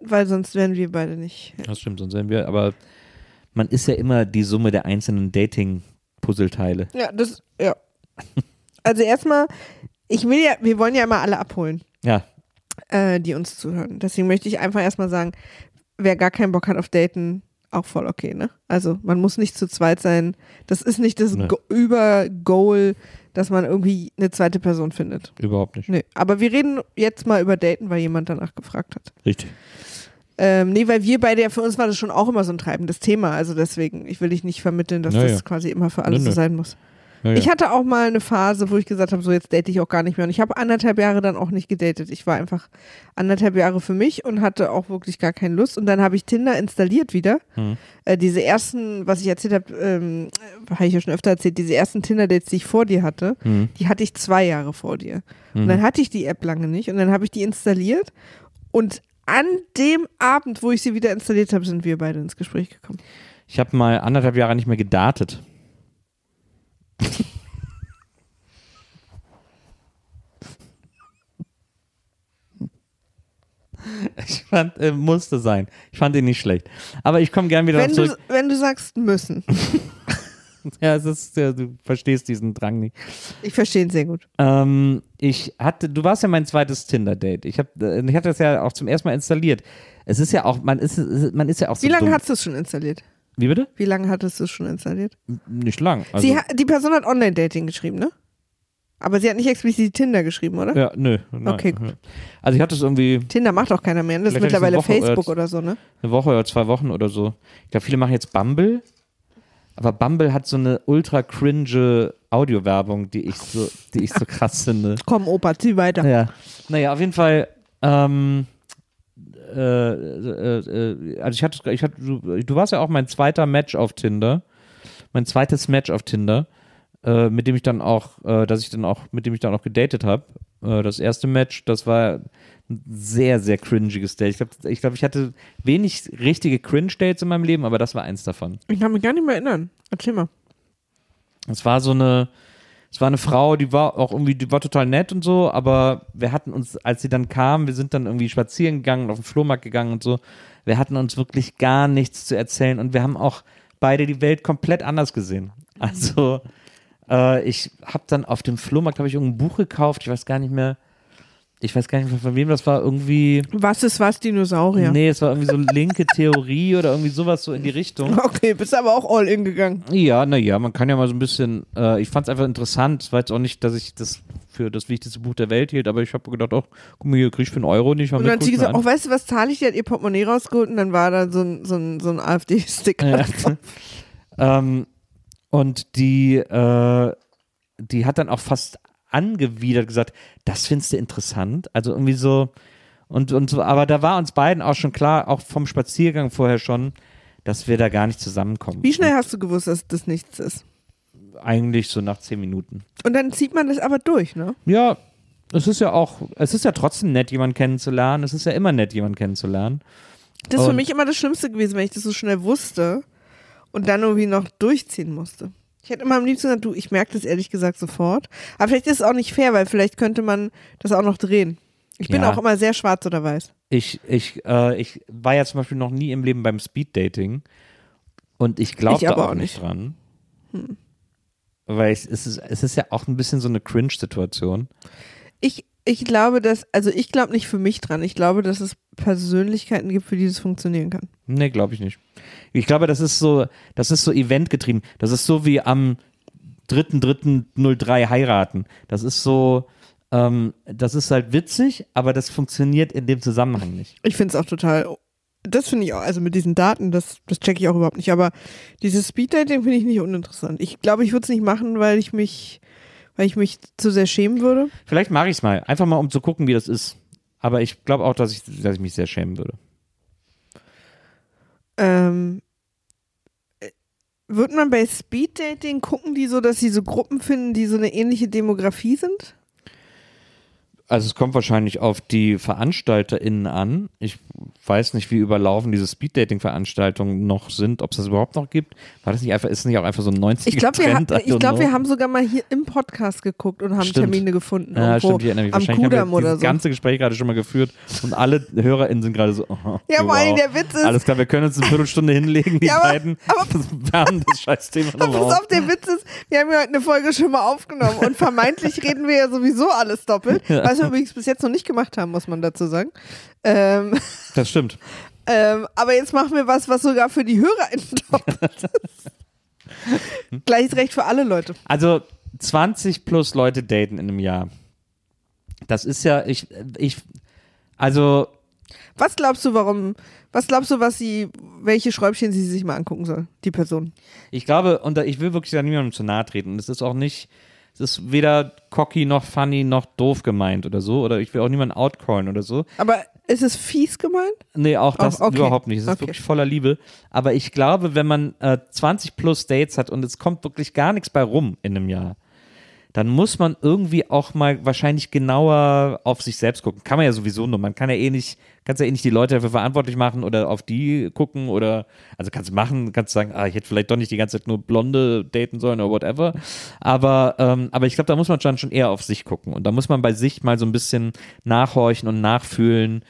weil sonst wären wir beide nicht. das stimmt, sonst wären wir, aber man ist ja immer die Summe der einzelnen Dating-Puzzleteile. Ja, das, ja. Also erstmal, ich will ja, wir wollen ja immer alle abholen, Ja, äh, die uns zuhören. Deswegen möchte ich einfach erstmal sagen, wer gar keinen Bock hat auf Daten, auch voll okay, ne? Also man muss nicht zu zweit sein. Das ist nicht das Nee. Go Über-Goal, dass man irgendwie eine zweite Person findet. überhaupt nicht. Nee, aber wir reden jetzt mal über Daten, weil jemand danach gefragt hat. Richtig. Ähm, nee, weil wir beide, ja, für uns war das schon auch immer so ein treibendes Thema. Also deswegen, ich will dich nicht vermitteln, dass Ja, das quasi immer für alle Nö, so sein muss. Ja, ja. Ich hatte auch mal eine Phase, wo ich gesagt habe, so jetzt date ich auch gar nicht mehr. Und ich habe anderthalb Jahre dann auch nicht gedatet. Ich war einfach anderthalb Jahre für mich und hatte auch wirklich gar keine Lust. Und dann habe ich Tinder installiert wieder. Hm. Äh, diese ersten, was ich erzählt habe, ähm, habe ich ja schon öfter erzählt, diese ersten Tinder-Dates, die ich vor dir hatte, Hm. die hatte ich zwei Jahre vor dir. Und Mhm. dann hatte ich die App lange nicht und dann habe ich die installiert und an dem Abend, wo ich sie wieder installiert habe, sind wir beide ins Gespräch gekommen. Ich habe mal anderthalb Jahre nicht mehr gedatet. (laughs) Ich fand, äh, musste sein. Ich fand ihn nicht schlecht. Aber ich komme gern wieder Wenn zurück. du, wenn du sagst müssen. (laughs) Ja, es ist, ja, du verstehst diesen Drang nicht. Ich verstehe ihn sehr gut. Ähm, ich hatte, du warst ja mein zweites Tinder-Date. Ich, hab, äh, ich hatte das ja auch zum ersten Mal installiert. Es ist ja auch, man ist, man ist ja auch so Wie lange dumm. hast du es schon installiert? Wie bitte? Wie lange hattest du es schon installiert? Nicht lang. Also, sie die Person hat Online-Dating geschrieben, ne? Aber sie hat nicht explizit Tinder geschrieben, oder? ja, nö. Nein, Okay, gut. Also ich hatte es irgendwie Tinder macht auch keiner mehr. Das ist mittlerweile Woche Facebook oder- oder so, ne? eine Woche oder zwei Wochen oder so. Ich glaube, viele machen jetzt Bumble. Aber Bumble hat so eine ultra cringe Audiowerbung, die ich so, die ich so (laughs) krass finde. Komm, Opa, zieh weiter. Ja. Naja, auf jeden Fall, ähm, äh, äh, äh, also ich hatte, ich hatte, du, du warst ja auch mein zweiter Match auf Tinder. Mein zweites Match auf Tinder, äh, mit dem ich dann auch, äh, dass ich dann auch, mit dem ich dann auch gedatet habe. Äh, das erste Match, das war ein sehr, sehr cringiges Date. Ich glaube, ich, glaub, ich hatte wenig richtige Cringe-Dates in meinem Leben, aber das war eins davon. Ich kann mich gar nicht mehr erinnern. Erzähl mal. Es war so eine, es war eine Frau, die war auch irgendwie, die war total nett und so, aber wir hatten uns, als sie dann kam, wir sind dann irgendwie spazieren gegangen, auf den Flohmarkt gegangen und so, wir hatten uns wirklich gar nichts zu erzählen und wir haben auch beide die Welt komplett anders gesehen. Also, äh, ich habe dann auf dem Flohmarkt, habe ich irgendein Buch gekauft, ich weiß gar nicht mehr, ich weiß gar nicht von wem das war, irgendwie, Was ist was, Dinosaurier? nee, es war irgendwie so linke Theorie oder irgendwie sowas so in die Richtung. (laughs) Okay, bist aber auch all in gegangen. Ja, naja, man kann ja mal so ein bisschen, äh, ich fand es einfach interessant, es war jetzt auch nicht, dass ich das für das wichtigste Buch der Welt hielt, aber ich habe gedacht, ach, guck mal hier, krieg ich für einen Euro nicht mal Und dann hat sie gesagt, oh, weißt du, was zahle ich? Die hat ihr Portemonnaie rausgeholt und dann war da so ein, so ein, so ein AfD-Sticker. (laughs) Ähm, und die, äh, die hat dann auch fast angewidert gesagt, das findest du interessant. Also irgendwie so, und, und so, aber da war uns beiden auch schon klar, auch vom Spaziergang vorher schon, dass wir da gar nicht zusammenkommen. Wie schnell hast du gewusst, dass das nichts ist? Eigentlich so nach zehn Minuten. Und dann zieht man das aber durch, ne? Ja, es ist ja auch, es ist ja trotzdem nett, jemanden kennenzulernen. Es ist ja immer nett, jemanden kennenzulernen. Das ist für Und- mich immer das Schlimmste gewesen, wenn ich das so schnell wusste und dann irgendwie noch durchziehen musste. Ich hätte immer am liebsten gesagt, du, ich merke das ehrlich gesagt sofort. Aber vielleicht ist es auch nicht fair, weil vielleicht könnte man das auch noch drehen. Ich bin Ja. auch immer sehr schwarz oder weiß. Ich, ich, äh, ich war ja zum Beispiel noch nie im Leben beim Speeddating und ich glaube da auch auch nicht dran. Hm. Weil es, es, ist, es ist ja auch ein bisschen so eine Cringe-Situation. Ich, ich glaube, dass, also ich glaube nicht für mich dran. Ich glaube, dass es Persönlichkeiten gibt, für die das funktionieren kann. Nee, glaube ich nicht. Ich glaube, das ist so, das ist so eventgetrieben. Das ist so wie am 3.3.03 heiraten. Das ist so, ähm, das ist halt witzig, aber das funktioniert in dem Zusammenhang nicht. Ich finde es auch total. Das finde ich auch, also mit diesen Daten, das, das checke ich auch überhaupt nicht. Aber dieses Speeddating finde ich nicht uninteressant. Ich glaube, ich würde es nicht machen, weil ich mich, weil ich mich zu sehr schämen würde. Vielleicht mache ich es mal, einfach mal um zu gucken, wie das ist. Aber ich glaube auch, dass ich, dass ich mich sehr schämen würde. Ähm, äh, wird man bei Speeddating gucken, die so, dass sie so Gruppen finden, die so eine ähnliche Demografie sind? Also es kommt wahrscheinlich auf die VeranstalterInnen an. Ich weiß nicht, wie überlaufen diese Speed-Dating-Veranstaltungen noch sind, ob es das überhaupt noch gibt. War das nicht einfach, ist nicht auch einfach so ein 90 Ich glaube, wir, ha ich glaub, wir haben sogar mal hier im Podcast geguckt und haben Stimmt. Termine gefunden. Ja, stimmt, ich erinnere mich. am Wahrscheinlich haben Kudamm wir dieses so. ganze Gespräch gerade schon mal geführt und alle HörerInnen sind gerade so, oh, Ja, vor allem wow. der Witz ist- Alles klar, wir können uns eine Viertelstunde hinlegen, die Ja, aber- beiden wärmen das Scheißthema Aber nochmal pass auf. der Witz ist, wir haben ja heute eine Folge schon mal aufgenommen und vermeintlich reden wir ja sowieso alles doppelt, was wir übrigens bis jetzt noch nicht gemacht haben, muss man dazu sagen. Ähm, Das stimmt. (laughs) ähm, aber jetzt machen wir was, was sogar für die HörerInnen doppelt (laughs) ist. Gleiches Recht für alle Leute. Also 20 plus Leute daten in einem Jahr. Das ist ja, ich, ich, also Was glaubst du, warum, was glaubst du, was sie, welche Schräubchen sie sich mal angucken soll, die Person? Ich glaube, und da- ich will wirklich da niemandem zu nahe treten. Es ist auch nicht, es ist weder cocky noch funny noch doof gemeint oder so. Oder ich will auch niemanden outcallen oder so. Aber ist es fies gemeint? Nee, auch das Auch- okay. überhaupt nicht. Es ist Okay. wirklich voller Liebe. Aber ich glaube, wenn man äh, 20 plus Dates hat und es kommt wirklich gar nichts bei rum in einem Jahr, dann muss man irgendwie auch mal wahrscheinlich genauer auf sich selbst gucken. Kann man ja sowieso nur. Man kann ja eh nicht, kannst ja eh nicht die Leute dafür verantwortlich machen oder auf die gucken oder, also kannst machen, kannst sagen, ah, ich hätte vielleicht doch nicht die ganze Zeit nur Blonde daten sollen oder whatever. Aber, ähm, aber ich glaube, da muss man schon, schon eher auf sich gucken. Und da muss man bei sich mal so ein bisschen nachhorchen und nachfühlen,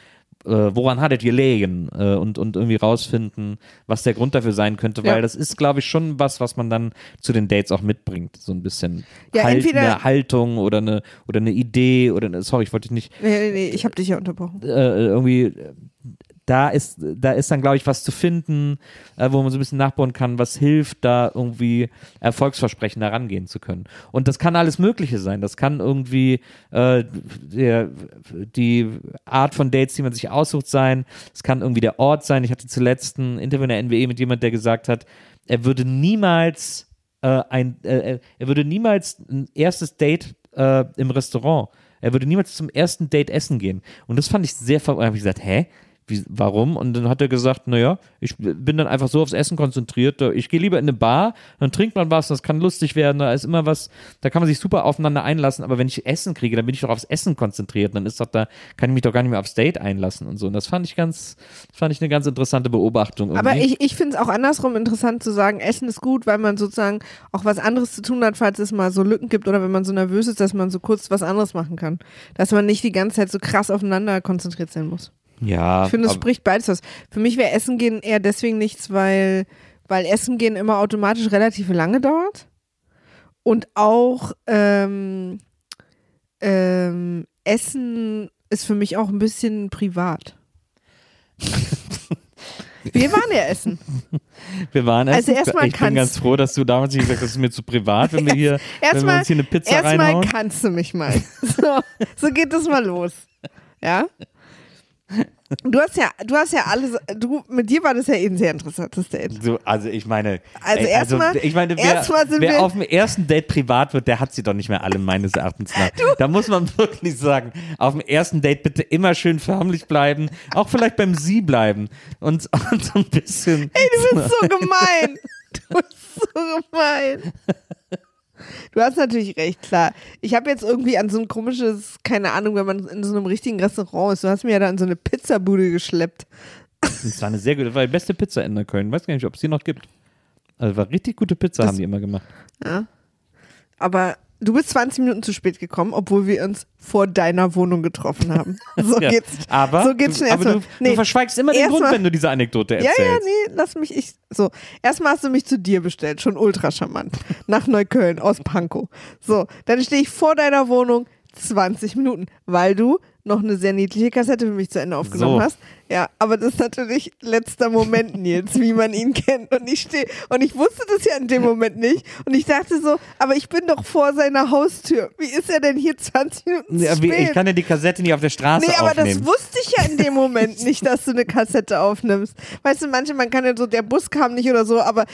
woran hat es gelegen äh, und, und irgendwie rausfinden, was der Grund dafür sein könnte, weil Ja. das ist, glaube ich, schon was, was man dann zu den Dates auch mitbringt. So ein bisschen Ja, halt, entweder- eine Haltung oder eine, oder eine Idee oder eine, sorry, ich wollte dich nicht Nee, nee, nee, ich habe dich ja unterbrochen. äh, irgendwie, äh, da ist, da ist dann, glaube ich, was zu finden, äh, wo man so ein bisschen nachbauen kann, was hilft, da irgendwie erfolgsversprechend herangehen zu können. Und das kann alles Mögliche sein. Das kann irgendwie äh, der, die Art von Dates, die man sich aussucht, sein. Es kann irgendwie der Ort sein. Ich hatte zuletzt ein Interview in der NWE mit jemand, der gesagt hat, er würde niemals äh, ein, äh, er würde niemals ein erstes Date äh, im Restaurant, er würde niemals zum ersten Date essen gehen. Und das fand ich sehr ver... Da habe ich gesagt, hä? Wie, warum? Und dann hat er gesagt, naja, ich bin dann einfach so aufs Essen konzentriert. Ich gehe lieber in eine Bar, dann trinkt man was, das kann lustig werden, da ist immer was, da kann man sich super aufeinander einlassen, aber wenn ich Essen kriege, dann bin ich doch aufs Essen konzentriert, dann ist doch da, kann ich mich doch gar nicht mehr aufs Date einlassen und so. Und das fand ich ganz, fand ich eine ganz interessante Beobachtung. Aber irgendwie. ich, ich finde es auch andersrum interessant zu sagen, Essen ist gut, weil man sozusagen auch was anderes zu tun hat, falls es mal so Lücken gibt oder wenn man so nervös ist, dass man so kurz was anderes machen kann. Dass man nicht die ganze Zeit so krass aufeinander konzentriert sein muss. Ja, Ich finde, es spricht beides aus. Für mich wäre Essen gehen eher deswegen nichts, weil, weil Essen gehen immer automatisch relativ lange dauert. Und auch ähm, ähm, Essen ist für mich auch ein bisschen privat. (laughs) Wir waren ja essen. Wir waren Also essen. erstmal ich bin ganz froh, dass du damals nicht gesagt hast, das ist mir zu privat, wenn wir hier, (laughs) wenn wir Erstmal uns hier eine Pizza erstmal reinhauen. kannst du mich mal. (laughs) So, so geht es mal los. Ja? Du hast ja, du hast ja alles, du, mit dir war das ja eh ein sehr interessantes Date. So, also ich meine, Also ey, erstmal- ich meine, wer, wer wir- auf dem ersten Date privat wird, der hat sie doch nicht mehr alle meines Erachtens nach. Da muss man (laughs) wirklich sagen, auf dem ersten Date bitte immer schön förmlich bleiben, auch vielleicht beim Sie bleiben und, (laughs) und so ein bisschen. Ey, du bist so (laughs) gemein. Du bist so gemein. Du hast natürlich recht, klar. Ich habe jetzt irgendwie an so ein komisches, keine Ahnung, wenn man in so einem richtigen Restaurant ist, du hast mir ja da an so eine Pizzabude geschleppt. Das war eine sehr gute, das war die beste Pizza in Neukölln. Weiß gar nicht, ob es die noch gibt. Also war richtig gute Pizza, Das- haben die immer gemacht. Aber du bist 20 Minuten zu spät gekommen, obwohl wir uns vor deiner Wohnung getroffen haben. So (laughs) Ja, geht's. aber so geht's schon erstmal. du, du verschweigst immer den Grund, wenn du diese Anekdote Ja, erzählst. ja, nee, lass mich. Ich, so, erstmal hast du mich zu dir bestellt, schon ultra charmant. Nach Neukölln, aus Pankow. So, dann stehe ich vor deiner Wohnung 20 Minuten, weil du noch eine sehr niedliche Kassette für mich zu Ende aufgenommen So. hast. Ja, aber das ist natürlich letzter Moment, Nils, wie man ihn kennt. Und ich stehe, und ich wusste das ja in dem Moment nicht. Und ich dachte so, aber ich bin doch vor seiner Haustür. Wie ist er denn hier 20 Minuten Ja, wie, spät? ich kann ja die Kassette nicht auf der Straße Nee, aber aufnehmen. das wusste ich ja in dem Moment (laughs) nicht, dass du eine Kassette aufnimmst. Weißt du, manche, man kann ja so, der Bus kam nicht oder so, aber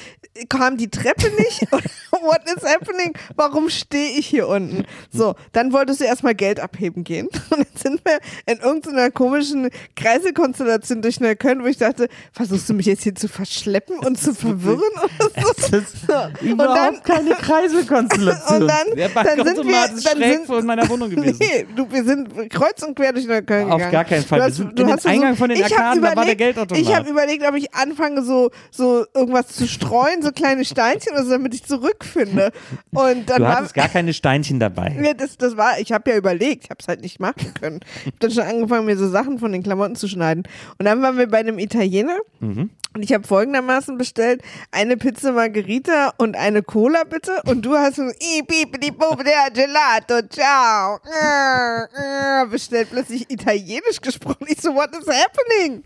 kam die Treppe nicht (laughs) what is happening? Warum stehe ich hier unten? So, dann wolltest du erstmal Geld abheben gehen. (laughs) Und dann sind wir in irgendeiner komischen Kreiselkonstellation durch Neukölln, wo ich dachte, versuchst du mich jetzt hier zu verschleppen und zu verwirren? Oder so? (laughs) Das ist So. überhaupt keine (laughs) Kreiselkonstellation. Und dann, Der dann sind wir, ist dann schräg sind, vor meiner Wohnung gewesen. (laughs) Nee, du, wir sind kreuz und quer durch Neukölln Auf gegangen. gar keinen Fall. Du Wir hast- sind du in den hast versucht- Eingang von den Arkaden, da war der Geldautomat. Ich habe überlegt, ob ich anfange, so, so irgendwas zu streuen, so kleine Steinchen oder so, damit ich zurückfinde. Und dann Du war, hattest gar keine Steinchen dabei. ja, das, das war, ich habe ja überlegt, ich habe es halt nicht machen können. Ich habe dann schon angefangen, mir so Sachen von den Klamotten zu schneiden. Und dann waren wir bei einem Italiener Mhm. und ich habe folgendermaßen bestellt: eine Pizza Margherita und eine Cola bitte. Und du hast so, "I, pipidi, pupidi, Gelato, ciao, (laughs) bestellt, plötzlich Italienisch gesprochen. Ich so, what is happening?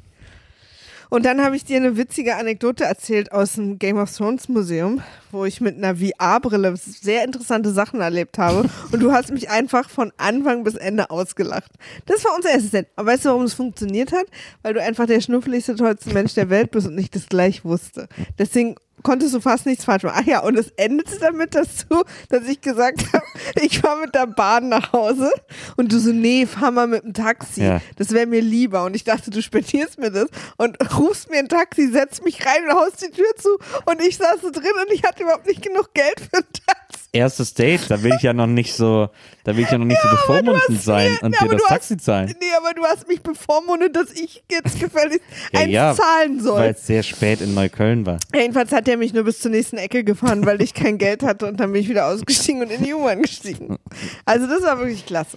Und dann habe ich dir eine witzige Anekdote erzählt aus dem Game of Thrones Museum, wo ich mit einer VR-Brille sehr interessante Sachen erlebt habe. (laughs) Und du hast mich einfach von Anfang bis Ende ausgelacht. Das war unser erstes Date. Aber weißt du, warum es funktioniert hat? Weil du einfach der schnuffeligste, tollste Mensch der Welt bist und ich das gleich wusste. Deswegen konntest du fast nichts falsch machen. Ach ja, und es endete damit, dass du, dass ich gesagt (laughs) habe, ich fahre mit der Bahn nach Hause und du so, nee, fahr mal mit dem Taxi. Ja. Das wäre mir lieber. Und ich dachte, du spendierst mir das und rufst mir ein Taxi, setzt mich rein und haust die Tür zu. Und ich saß so drin und ich hatte überhaupt nicht genug Geld für ein Taxi. Erstes Date, da will ich ja noch nicht so, da will ich ja noch nicht so aber du bevormundend sein mir- und ja, dir das Taxi hast, zahlen. Nee, aber du hast mich bevormundet, dass ich jetzt gefälligst (laughs) Ja, eins ja, zahlen soll. Weil es sehr spät in Neukölln war. Jedenfalls hat er mich nur bis zur nächsten Ecke gefahren, weil ich kein Geld hatte und dann bin ich wieder ausgestiegen und in die U-Bahn gestiegen. Also das war wirklich klasse.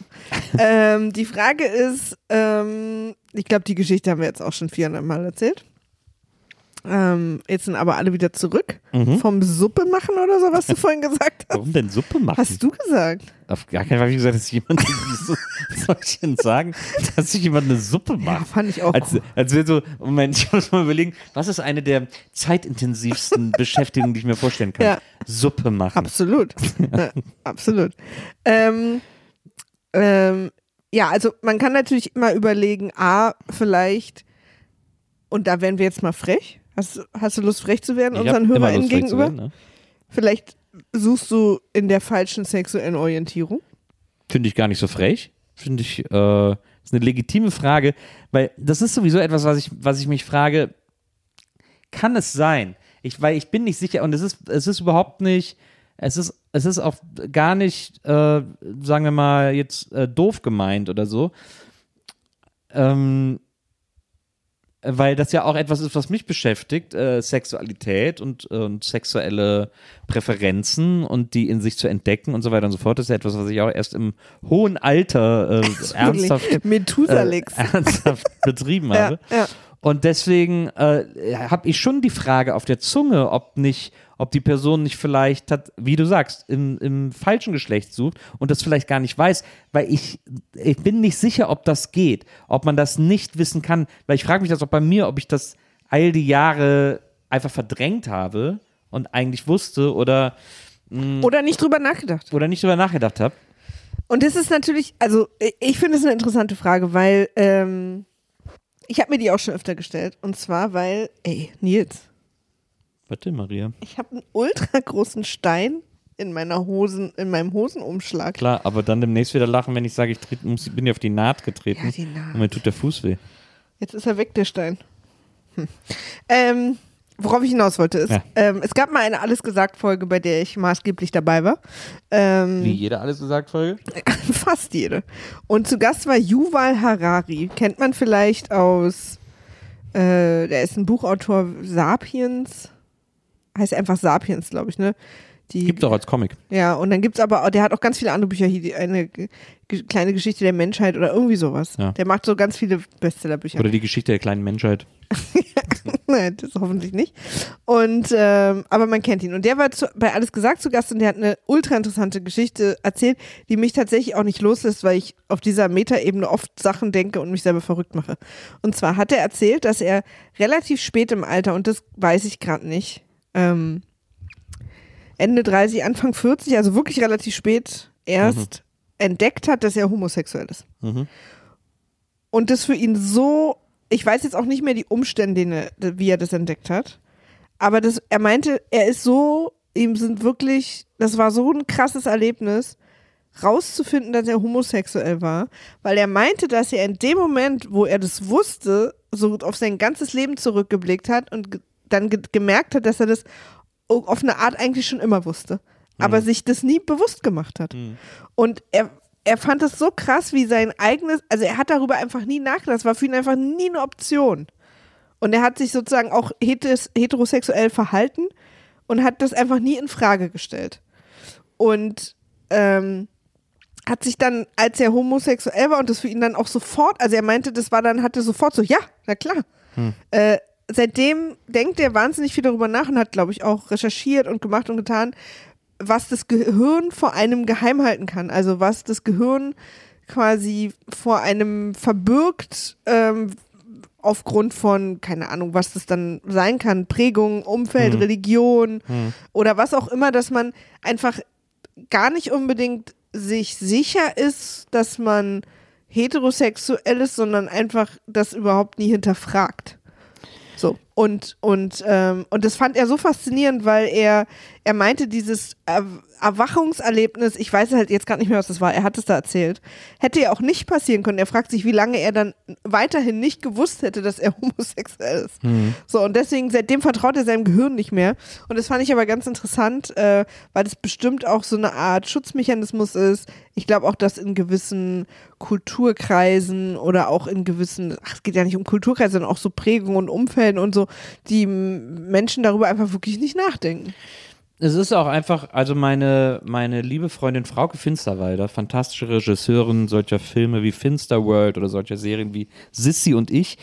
ähm, die Frage ist, ähm, ich glaube, die Geschichte haben wir jetzt auch schon 400 Mal erzählt. Ähm, jetzt sind aber alle wieder zurück vom Suppe machen oder so, was du (laughs) vorhin gesagt hast. Warum denn Suppe machen? Hast du gesagt? Auf gar keinen Fall habe ich gesagt, dass jemand (laughs) so, soll ich denn sagen, dass sich jemand eine Suppe Ja, macht. fand ich auch. Als, als wäre so, Moment, ich muss mal überlegen, was ist eine der zeitintensivsten (laughs) Beschäftigungen, die ich mir vorstellen kann? Ja. Suppe machen. Absolut. ja, absolut. Ähm, ähm, ja, also man kann natürlich immer überlegen, A, vielleicht, und da wären wir jetzt mal frech. Hast, hast du Lust, frech zu werden, Ich unseren HörerInnen Lust, gegenüber? werden, ne? Vielleicht suchst du in der falschen sexuellen Orientierung. Finde ich gar nicht so frech. Finde ich, äh, ist eine legitime Frage, weil das ist sowieso etwas, was ich, was ich mich frage, kann es sein? Ich, weil ich bin nicht sicher und es ist, es ist überhaupt nicht, es ist, es ist auch gar nicht, äh, sagen wir mal, jetzt äh, doof gemeint oder so. Ähm, weil das ja auch etwas ist, was mich beschäftigt, äh, Sexualität und, und sexuelle Präferenzen und die in sich zu entdecken und so weiter und so fort. Das ist ja etwas, was ich auch erst im hohen Alter äh, (laughs) ernsthaft, äh, (laughs) ernsthaft betrieben (laughs) Ja, habe. ja. Und deswegen äh, habe ich schon die Frage auf der Zunge, ob nicht, ob die Person nicht vielleicht hat, wie du sagst, im, im falschen Geschlecht sucht und das vielleicht gar nicht weiß, weil ich, ich bin nicht sicher, ob das geht, ob man das nicht wissen kann, weil ich frage mich das auch bei mir, ob ich das all die Jahre einfach verdrängt habe und eigentlich wusste oder, Oder nicht drüber nachgedacht. oder nicht drüber nachgedacht habe. Und das ist natürlich, also ich- ich finde es eine interessante Frage, weil ähm, ich habe mir die auch schon öfter gestellt. Und zwar, weil, ey, Nils, Warte, Maria. ich habe einen ultra großen Stein in meiner Hosen, in meinem Hosenumschlag. Klar, aber dann demnächst wieder lachen, wenn ich sage, ich tritt, muss, bin dir auf die Naht getreten Ja, die Naht. und mir tut der Fuß weh. Jetzt ist er weg, der Stein. Hm. Ähm, worauf ich hinaus wollte, ist, Ja. ähm, es gab mal eine Alles gesagt Folge, bei der ich maßgeblich dabei war. Ähm, Wie jeder alles gesagt, Folge? (laughs) Fast jede. Und zu Gast war Yuval Harari. Kennt man vielleicht aus, äh, der ist ein Buchautor, Sapiens. Heißt einfach Sapiens, glaube ich, ne? Die, Gibt auch als Comic. Ja, und dann gibt's aber, auch- der hat auch ganz viele andere Bücher hier, die, eine kleine Geschichte der Menschheit oder irgendwie sowas. Ja. Der macht so ganz viele Bestsellerbücher. Oder die Geschichte der kleinen Menschheit. (laughs) Nein, das hoffentlich nicht. Und ähm, aber man kennt ihn. Und der war zu, bei Alles gesagt zu Gast und der hat eine ultra interessante Geschichte erzählt, die mich tatsächlich auch nicht loslässt, weil ich auf dieser Metaebene oft Sachen denke und mich selber verrückt mache. Und zwar hat er erzählt, dass er relativ spät im Alter, und das weiß ich gerade nicht, ähm, Ende 30, Anfang 40, also wirklich relativ spät erst entdeckt hat, dass er homosexuell ist. Und das für ihn so, ich weiß jetzt auch nicht mehr die Umstände, wie er das entdeckt hat, aber das, er meinte, er ist so ihm sind wirklich, das war so ein krasses Erlebnis, rauszufinden, dass er homosexuell war, weil er meinte, dass er in dem Moment, wo er das wusste, so auf sein ganzes Leben zurückgeblickt hat und dann ge gemerkt hat, dass er das auf eine Art eigentlich schon immer wusste, aber sich das nie bewusst gemacht hat. Und er, er fand das so krass, wie sein eigenes, also er hat darüber einfach nie nachgedacht, es war für ihn einfach nie eine Option. Und er hat sich sozusagen auch heterosexuell verhalten und hat das einfach nie in Frage gestellt. Und ähm, hat sich dann, als er homosexuell war und das für ihn dann auch sofort, also er meinte, das war dann, hatte sofort so, ja, na klar. Äh, seitdem denkt er wahnsinnig viel darüber nach und hat, glaube ich, auch recherchiert und gemacht und getan, was das Gehirn vor einem geheim halten kann. Also was das Gehirn quasi vor einem verbirgt, ähm, aufgrund von, keine Ahnung, was das dann sein kann, Prägung, Umfeld, Religion oder was auch immer, dass man einfach gar nicht unbedingt sich sicher ist, dass man heterosexuell ist, sondern einfach das überhaupt nie hinterfragt. So. Und, und, ähm, und das fand er so faszinierend, weil er, er meinte, dieses er Erwachungserlebnis, ich weiß halt jetzt gar nicht mehr, was das war, er hat es da erzählt, hätte ja auch nicht passieren können. Er fragt sich, wie lange er dann weiterhin nicht gewusst hätte, dass er (laughs) homosexuell ist. So, und deswegen, seitdem vertraut er seinem Gehirn nicht mehr. Und das fand ich aber ganz interessant, äh, weil das bestimmt auch so eine Art Schutzmechanismus ist. Ich glaube auch, dass in gewissen Kulturkreisen oder auch in gewissen, ach, es geht ja nicht um Kulturkreise, sondern auch so Prägungen und Umfelden und so, die Menschen darüber einfach wirklich nicht nachdenken. Es ist auch einfach, also meine, meine liebe Freundin Frauke Finsterwalder, fantastische Regisseurin solcher Filme wie Finsterworld oder solcher Serien wie Sissy und ich,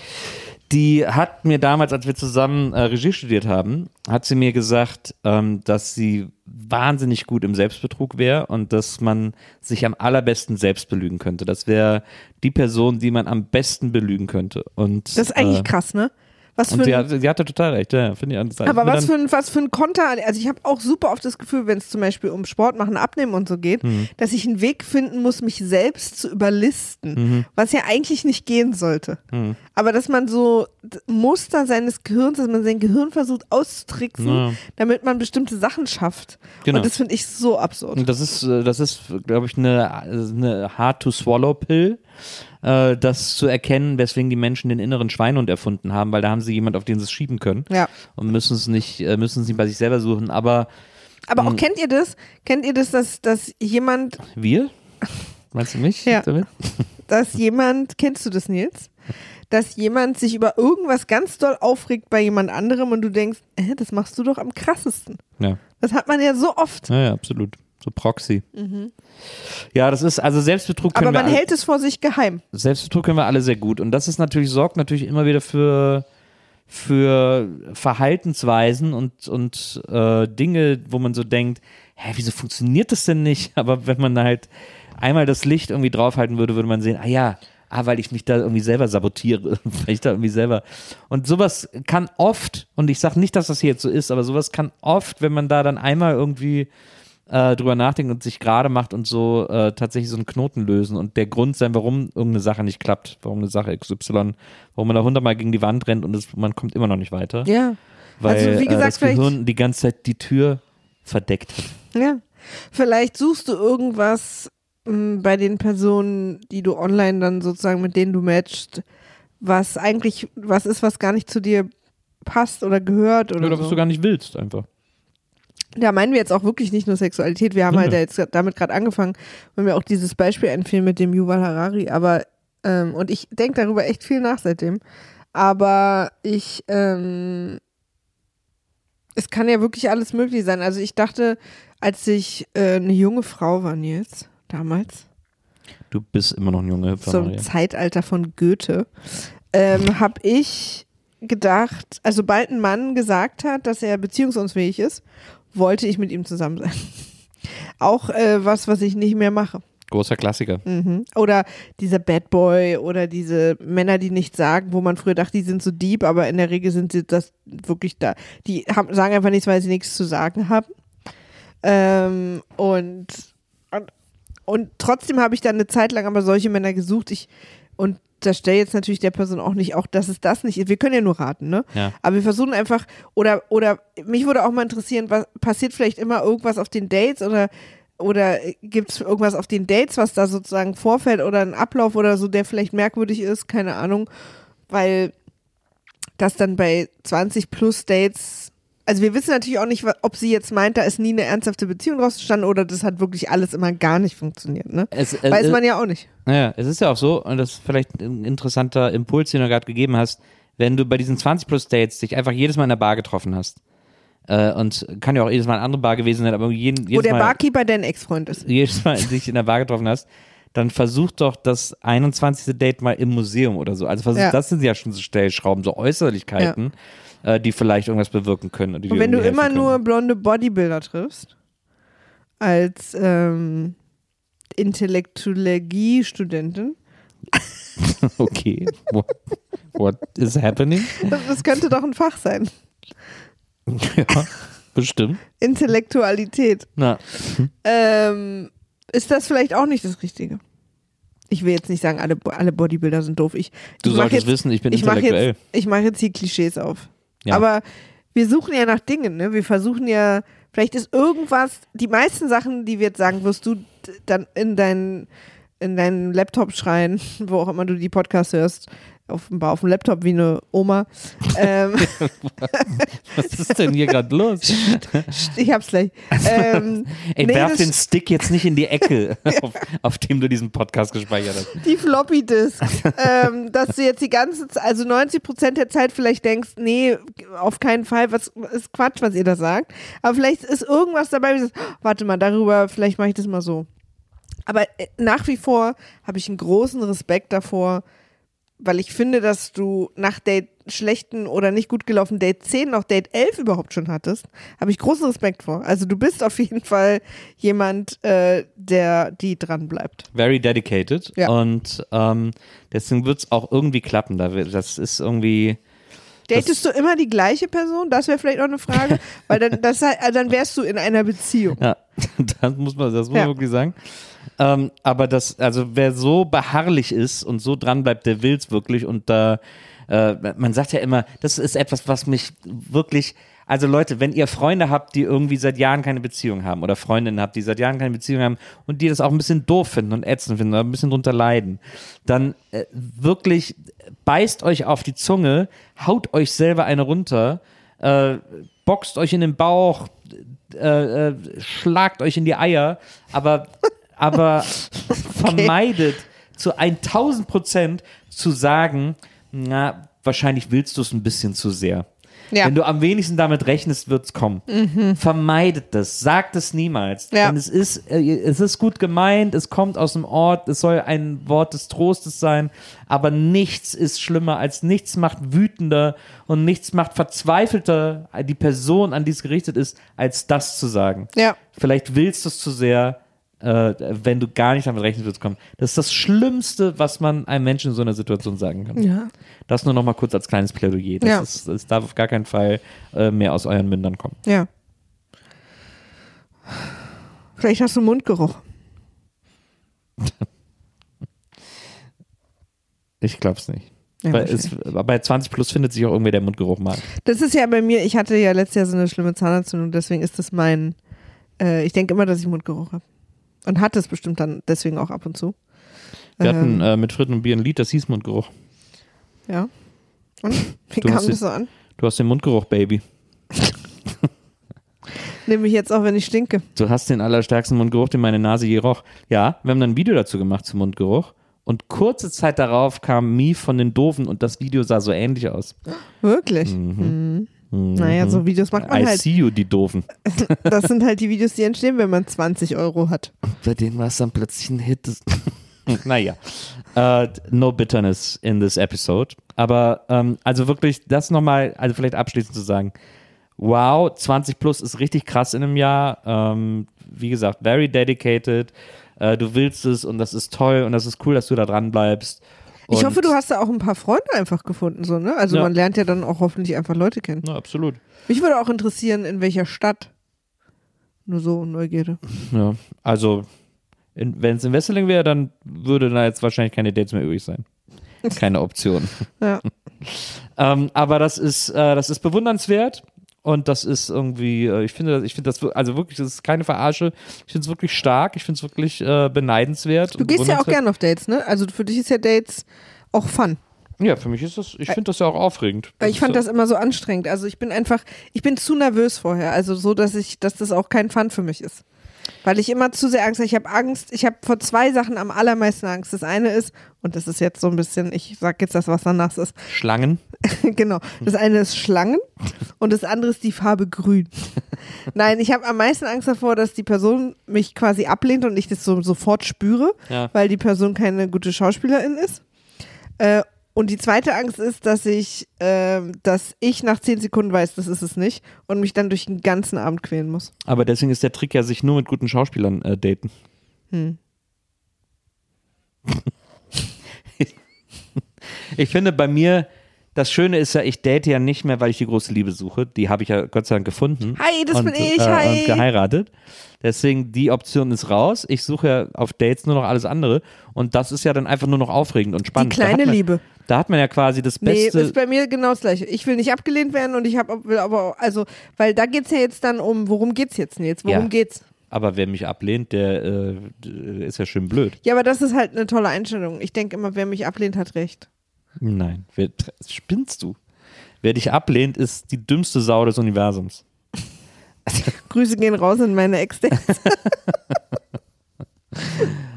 die hat mir damals, als wir zusammen äh, Regie studiert haben, hat sie mir gesagt, ähm, dass sie wahnsinnig gut im Selbstbetrug wäre und dass man sich am allerbesten selbst belügen könnte. Das wäre die Person, die man am besten belügen könnte. Und, Das ist eigentlich äh, krass, ne? Was für Und sie, ein, hat, sie hatte total recht, ja, finde ich. anders. aber was für, ein, was für ein Konter, also ich habe auch super oft das Gefühl, wenn es zum Beispiel um Sport machen, abnehmen und so geht, Mhm. dass ich einen Weg finden muss, mich selbst zu überlisten, Mhm. was ja eigentlich nicht gehen sollte. Aber dass man so Muster seines Gehirns, dass man sein Gehirn versucht auszutricksen, Ja. damit man bestimmte Sachen schafft. Genau. Und das finde ich so absurd. Und das ist, äh, das ist, glaube ich, eine, eine hard-to-swallow-Pill, äh, das zu erkennen, weswegen die Menschen den inneren Schweinhund erfunden haben, weil da haben sie jemand, auf den sie es schieben können Ja. und müssen es nicht, äh, müssen es nicht bei sich selber suchen. Aber Aber auch kennt ihr das? Kennt ihr das, dass, dass jemand, wir? Meinst du mich (laughs) Ja. damit? dass jemand, kennst du das, Nils? Dass jemand sich über irgendwas ganz doll aufregt bei jemand anderem und du denkst, äh, das machst du doch am krassesten. Ja. Das hat man ja so oft. ja, ja, absolut. So Proxy. Ja, das ist, also Selbstbetrug können Mhm. Aber wir man alle- hält es vor sich geheim. Selbstbetrug können wir alle sehr gut. Und das ist natürlich, sorgt natürlich immer wieder für, für Verhaltensweisen und, und äh, Dinge, wo man so denkt, hä, wieso funktioniert das denn nicht? (laughs) Aber wenn man halt einmal das Licht irgendwie draufhalten würde, würde man sehen, ah ja, ah, weil ich mich da irgendwie selber sabotiere, (laughs) weil ich da irgendwie selber. Und sowas kann oft, und ich sage nicht, dass das hier jetzt so ist, aber sowas kann oft, wenn man da dann einmal irgendwie äh, drüber nachdenkt und sich gerade macht und so äh, tatsächlich so einen Knoten lösen und der Grund sein, warum irgendeine Sache nicht klappt, warum eine Sache XY, warum man da hundertmal gegen die Wand rennt und es, man kommt immer noch nicht weiter, Ja. weil also wie äh, gesagt, das vielleicht, Gehirn die ganze Zeit die Tür verdeckt hat. ja. vielleicht suchst du irgendwas mh, bei den Personen, die du online dann sozusagen mit denen du matchst, was eigentlich was ist, was gar nicht zu dir passt oder gehört oder, Oder so. was du gar nicht willst einfach. Da meinen wir jetzt auch wirklich nicht nur Sexualität. Wir haben Ja. halt ja jetzt damit gerade angefangen, wenn wir auch dieses Beispiel einfielen mit dem Yuval Harari. Aber, ähm, und ich denke darüber echt viel nach seitdem. Aber ich, ähm, es kann ja wirklich alles möglich sein. Also ich dachte, als ich äh, eine junge Frau war, Nils, damals, Du bist immer noch ein Junge, Hüpfer, zum Maria. Zeitalter von Goethe, ähm, habe ich gedacht, also sobald ein Mann gesagt hat, dass er beziehungsunfähig ist, wollte ich mit ihm zusammen sein. Auch äh, was, was ich nicht mehr mache. Großer Klassiker. Mhm. Oder dieser Bad Boy oder diese Männer, die nichts sagen, wo man früher dachte, die sind so deep, aber in der Regel sind sie das wirklich da. Die haben, sagen einfach nichts, weil sie nichts zu sagen haben. Ähm, und, und, und trotzdem habe ich dann eine Zeit lang aber solche Männer gesucht. Ich, und unterstelle jetzt natürlich der Person auch nicht, auch dass es das nicht ist. Wir können ja nur raten, ne? Ja. Aber wir versuchen einfach, oder, oder mich würde auch mal interessieren, was passiert vielleicht immer irgendwas auf den Dates oder oder gibt es irgendwas auf den Dates, was da sozusagen vorfällt oder ein Ablauf oder so, der vielleicht merkwürdig ist, keine Ahnung, weil das dann bei 20 plus Dates, also wir wissen natürlich auch nicht, ob sie jetzt meint, da ist nie eine ernsthafte Beziehung draus gestanden oder das hat wirklich alles immer gar nicht funktioniert, ne? Es, äh, Weiß äh, man ja auch nicht. Naja, es ist ja auch so, und das ist vielleicht ein interessanter Impuls, den du gerade gegeben hast, wenn du bei diesen 20 plus Dates dich einfach jedes Mal in der Bar getroffen hast. Äh, und kann ja auch jedes Mal eine andere Bar gewesen sein, aber jeden, Wo jedes, der Mal, Barkeeper dein Ex-Freund ist. jedes Mal (laughs) dich in der Bar getroffen hast, dann versuch doch das 21. Date mal im Museum oder so. Also versuch, Ja. das sind ja schon so Stellschrauben, so Äußerlichkeiten, äh, die vielleicht irgendwas bewirken können. Und, Und wenn du immer helfen nur können. blonde Bodybuilder triffst, als ähm, Intellektuologie-Studentin, (laughs) Okay, what, what is happening? das, könnte doch ein Fach sein. (laughs) ja, bestimmt. Intellektualität. Na, Ähm, ist das vielleicht auch nicht das Richtige? Ich will jetzt nicht sagen, alle, alle Bodybuilder sind doof. Ich, Du ich solltest jetzt, wissen, ich bin ich intellektuell. Jetzt, ich mache jetzt hier Klischees auf. Ja. Aber wir suchen ja nach Dingen, ne? Wir versuchen ja, vielleicht ist irgendwas, die meisten Sachen, die wir jetzt sagen, wirst du dann in deinen in deinen Laptop schreien, (laughs) wo auch immer du die Podcasts hörst, offenbar auf dem Laptop wie eine Oma. ähm, (laughs) was ist denn hier gerade los? (laughs) ich hab's gleich. Ähm, Ey, nee, werf den Stick jetzt nicht in die Ecke, (laughs) auf, auf dem du diesen Podcast gespeichert hast. die Floppy Disk, ähm, dass du jetzt die ganze Zeit, also 90 Prozent der Zeit vielleicht denkst, nee, auf keinen Fall, was ist Quatsch, was ihr da sagt. Aber vielleicht ist irgendwas dabei, wie du sagst, "Oh, warte mal, darüber, vielleicht mache ich das mal so. Aber äh, nach wie vor habe ich einen großen Respekt davor, weil ich finde, dass du nach Date schlechten oder nicht gut gelaufenen Date 10 noch Date 11 überhaupt schon hattest, habe ich großen Respekt vor. Also du bist auf jeden Fall jemand, äh, der die dran bleibt. Very dedicated. Ja. Und ähm, deswegen wird es auch irgendwie klappen. Das ist irgendwie. Datest du immer die gleiche Person? Das wäre vielleicht auch eine Frage, (laughs) weil dann, das, also dann wärst du in einer Beziehung. Ja, (laughs) das muss man, das muss Ja. man wirklich sagen. Ähm, aber das, also wer so beharrlich ist und so dran bleibt, der will's wirklich. Und da, äh, man sagt ja immer, das ist etwas, was mich wirklich. Also Leute, wenn ihr Freunde habt, die irgendwie seit Jahren keine Beziehung haben oder Freundinnen habt, die seit Jahren keine Beziehung haben und die das auch ein bisschen doof finden und ätzend finden oder ein bisschen drunter leiden, dann äh, wirklich beißt euch auf die Zunge, haut euch selber eine runter, äh, boxt euch in den Bauch, äh, äh, schlagt euch in die Eier, aber, aber (laughs) vermeidet zu 1000 Prozent zu sagen, na, wahrscheinlich willst du es ein bisschen zu sehr. Ja. Wenn du am wenigsten damit rechnest, wird's kommen. Vermeidet das, sagt es niemals. Ja. Denn es ist, äh, es ist gut gemeint, es kommt aus dem Ort, es soll ein Wort des Trostes sein, aber nichts ist schlimmer als nichts macht wütender und nichts macht verzweifelter die Person, an die es gerichtet ist, als das zu sagen. Ja. Vielleicht willst du es zu sehr, äh, wenn du gar nicht damit rechnest, wird es kommen. Das ist das Schlimmste, was man einem Menschen in so einer Situation sagen kann. Ja. Das nur noch mal kurz als kleines Plädoyer. Das, Ja. ist, das darf auf gar keinen Fall äh, mehr aus euren Mündern kommen. Ja. Vielleicht hast du Mundgeruch. (laughs) Ich glaub's nicht. Ja, Weil es, bei 20 plus findet sich auch irgendwie der Mundgeruch mal. Das ist ja bei mir, ich hatte ja letztes Jahr so eine schlimme Zahnentzündung, deswegen ist das mein, äh, ich denke immer, dass ich Mundgeruch habe. Und hatte es bestimmt dann deswegen auch ab und zu. Wir Ähm. hatten äh, mit Fritten und Bier ein Lied, das hieß Mundgeruch. Ja. Und wie Du kam das so an? Du hast den Mundgeruch, Baby. (laughs) Nehme ich jetzt auch, wenn ich stinke. Du hast den allerstärksten Mundgeruch, den meine Nase je roch. Ja, wir haben dann ein Video dazu gemacht zum Mundgeruch. Und kurze Zeit darauf kam Mie von den Doofen und das Video sah so ähnlich aus. Wirklich? Mhm. Naja, so Videos macht man I halt. see you, die Doofen. (laughs) Das sind halt die Videos, die entstehen, wenn man 20 Euro hat. Bei denen war es dann plötzlich ein Hit. (laughs) naja, äh, no bitterness in this episode. Aber ähm, also wirklich, das nochmal, also vielleicht abschließend zu sagen, wow, 20 plus ist richtig krass in einem Jahr. Ähm, wie gesagt, very dedicated. Äh, du willst es und das ist toll und das ist cool, dass du da dran bleibst. Ich hoffe, du hast da auch ein paar Freunde einfach gefunden, so, ne? Also Ja. man lernt ja dann auch hoffentlich einfach Leute kennen. Ja, absolut. Mich würde auch interessieren, in welcher Stadt. Nur so Neugierde. Ja, also wenn es in Wesseling wäre, dann würde da jetzt wahrscheinlich keine Dates mehr übrig sein. (laughs) keine Option. Ja. (laughs) ähm, aber das ist, äh, das ist bewundernswert. Und das ist irgendwie, äh, ich finde, ich finde das, also wirklich, das ist keine Verarsche. Ich finde es wirklich stark. Ich finde es wirklich äh, beneidenswert. Du gehst ja auch gerne auf Dates, ne? Also für dich ist ja Dates auch Fun. Ja, für mich ist das, ich finde das ja auch aufregend. Weil ich fand das immer so anstrengend. Also ich bin einfach, ich bin zu nervös vorher. Also so, dass ich, dass das auch kein Fun für mich ist. Weil ich immer zu sehr Angst habe. Ich habe Angst, ich habe vor zwei Sachen am allermeisten Angst. Das eine ist, und das ist jetzt so ein bisschen, ich sag jetzt das, was danach ist. Schlangen. (laughs) genau. Das eine ist Schlangen und das andere ist die Farbe grün. Nein, ich habe am meisten Angst davor, dass die Person mich quasi ablehnt und ich das so sofort spüre, Ja. weil die Person keine gute Schauspielerin ist. Äh, und die zweite Angst ist, dass ich, ähm, dass ich nach zehn Sekunden weiß, das ist es nicht und mich dann durch den ganzen Abend quälen muss. Aber deswegen ist der Trick ja, sich nur mit guten Schauspielern äh, daten. Hm. (laughs) ich finde bei mir, das Schöne ist ja, ich date ja nicht mehr, weil ich die große Liebe suche. Die habe ich ja Gott sei Dank gefunden. Hi, das und, bin ich, äh, hi. Und geheiratet. Deswegen, die Option ist raus. Ich suche ja auf Dates nur noch alles andere. Und das ist ja dann einfach nur noch aufregend und Die spannend. Da kleine hat man, Liebe. Da hat man ja quasi das Nee, Beste. ist bei mir genau das gleiche. Ich will nicht abgelehnt werden und ich hab, will aber, also, weil da geht's ja jetzt dann um, worum geht's jetzt denn jetzt? Worum Ja. geht's? aber wer mich ablehnt, der äh, ist ja schön blöd. Ja, aber das ist halt eine tolle Einstellung. Ich denke immer, wer mich ablehnt, hat recht. Nein, wer, spinnst du? Wer dich ablehnt, ist die dümmste Sau des Universums. (laughs) Grüße gehen raus in meine ex (laughs)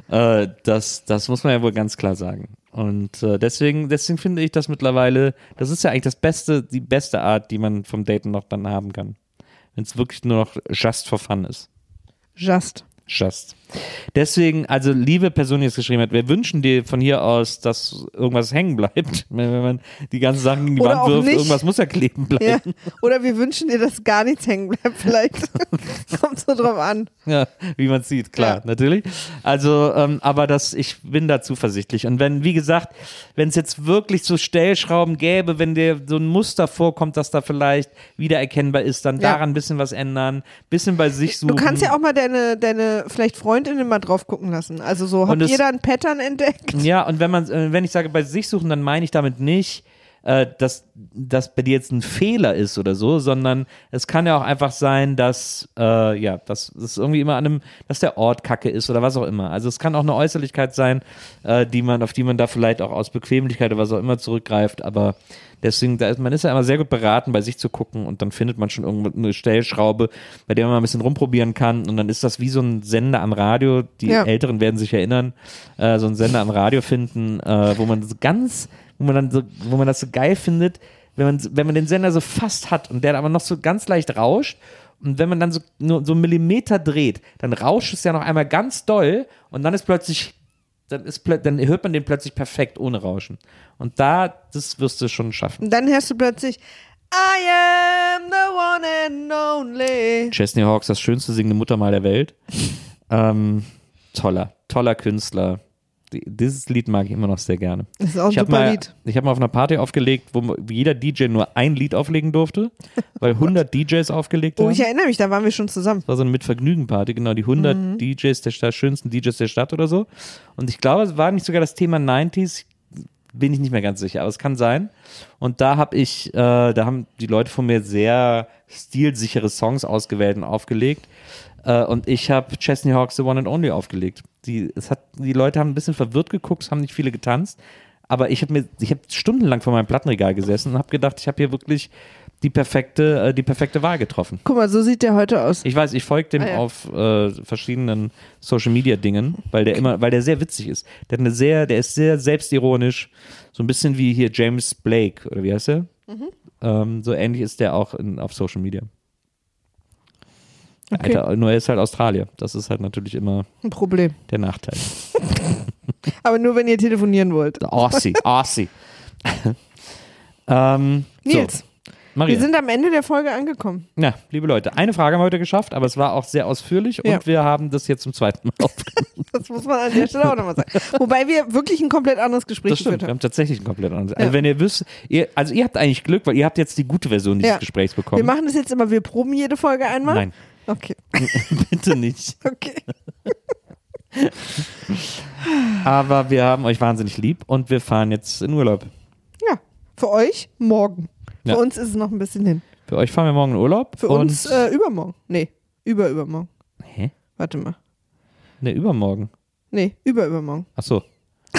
Äh, das, das muss man ja wohl ganz klar sagen. Und äh, deswegen, deswegen finde ich das mittlerweile, das ist ja eigentlich das Beste, die beste Art, die man vom Daten noch dann haben kann. Wenn es wirklich nur noch just for fun ist. Just. Just. Deswegen, also liebe Person, die es geschrieben hat, wir wünschen dir von hier aus, dass irgendwas hängen bleibt. (laughs) Wenn, man die ganzen Sachen gegen die Oder Wand auch wirft, nicht. irgendwas muss ja kleben bleiben. Ja. Oder wir wünschen dir, dass gar nichts hängen bleibt, vielleicht. (laughs) Kommt so drauf an. Ja, wie man sieht, klar, Ja. natürlich. Also, ähm, aber das, ich bin da zuversichtlich. Und wenn, wie gesagt, wenn es jetzt wirklich so Stellschrauben gäbe, wenn dir so ein Muster vorkommt, das da vielleicht wiedererkennbar ist, dann Ja. daran ein bisschen was ändern, bisschen bei sich suchen. Du kannst ja auch mal deine, deine vielleicht Freundinnen mal drauf gucken lassen. Also so, habt ihr da ein Pattern entdeckt? Ja, und wenn man, äh, wenn ich sage bei sich suchen, dann meine ich damit nicht, äh, dass das bei dir jetzt ein Fehler ist oder so, sondern es kann ja auch einfach sein, dass äh, ja, dass es irgendwie immer an einem, dass der Ort Kacke ist oder was auch immer. Also es kann auch eine Äußerlichkeit sein, äh, die man, auf die man da vielleicht auch aus Bequemlichkeit oder was auch immer zurückgreift, aber Deswegen, da ist, man ist ja immer sehr gut beraten, bei sich zu gucken und dann findet man schon irgendwo eine Stellschraube, bei der man mal ein bisschen rumprobieren kann und dann ist das wie so ein Sender am Radio. Die Ja. Älteren werden sich erinnern, äh, so einen Sender am Radio finden, äh, wo man so ganz, wo man dann so, wo man das so geil findet, wenn man, wenn man den Sender so fast hat und der aber noch so ganz leicht rauscht und wenn man dann so nur so einen Millimeter dreht, dann rauscht es ja noch einmal ganz doll und dann ist plötzlich dann, ist, dann hört man den plötzlich perfekt ohne Rauschen. Und da, das wirst du schon schaffen. Und dann hörst du plötzlich, I am the one and only. Chesney Hawks, das schönste singende Muttermal der Welt. ähm, toller, toller Künstler. Die- Dieses Lied mag ich immer noch sehr gerne. Das ist auch ein ich habe super mal, Lied. ich hab mal auf einer Party aufgelegt, wo jeder DJ nur ein Lied auflegen durfte, (laughs) weil 100 DJs aufgelegt Oh, haben. ich erinnere mich, da waren wir schon zusammen. Das war so eine Mit-Vergnügen-Party, genau, die 100 Mhm. DJs der Stadt, schönsten DJs der Stadt oder so. Und ich glaube, es war nicht sogar das Thema 90s, bin ich nicht mehr ganz sicher, aber es kann sein. Und da habe ich, äh, da haben die Leute von mir sehr stilsichere Songs ausgewählt und aufgelegt. Äh, und ich habe Chesney Hawks The One and Only aufgelegt. Die, es hat, die Leute haben ein bisschen verwirrt geguckt, es haben nicht viele getanzt. Aber ich habe mir, ich habe stundenlang vor meinem Plattenregal gesessen und habe gedacht, ich habe hier wirklich die perfekte, äh, die perfekte Wahl getroffen. Guck mal, so sieht der heute aus. Ich weiß, ich folge dem Ah, ja. auf äh, verschiedenen Social Media Dingen, weil der immer, weil der sehr witzig ist. Der hat eine sehr, der ist sehr selbstironisch, so ein bisschen wie hier James Blake oder wie heißt er? Mhm. Ähm, so ähnlich ist der auch in, auf Social Media. Okay. Alter, nur er ist halt Australier. Das ist halt natürlich immer Ein Problem. der Nachteil. (laughs) Aber nur, wenn ihr telefonieren wollt. Aussie, (laughs) Aussie. ähm, Nils, so, Maria. wir sind am Ende der Folge angekommen. ja, liebe Leute, eine Frage haben wir heute geschafft, aber es war auch sehr ausführlich Ja. und wir haben das jetzt zum zweiten Mal aufgenommen. (laughs) Das muss man an der Stelle auch nochmal sagen. Wobei wir wirklich ein komplett anderes Gespräch Das stimmt, geführt wir haben. haben tatsächlich ein komplett anderes. Also Ja. wenn ihr wisst, ihr, also ihr habt eigentlich Glück, weil ihr habt jetzt die gute Version dieses. Gesprächs Wir bekommen. machen das jetzt immer, wir proben jede Folge einmal. Nein, Okay, (laughs) bitte nicht. okay. Aber wir haben euch wahnsinnig lieb und wir fahren jetzt in Urlaub. Ja, für euch morgen. Ja. Für uns ist es noch ein bisschen hin. Für euch fahren wir morgen in Urlaub. Für uns äh, übermorgen. Nee, überübermorgen. Hä? Warte mal. Ne, übermorgen. Nee, überübermorgen. Ach so.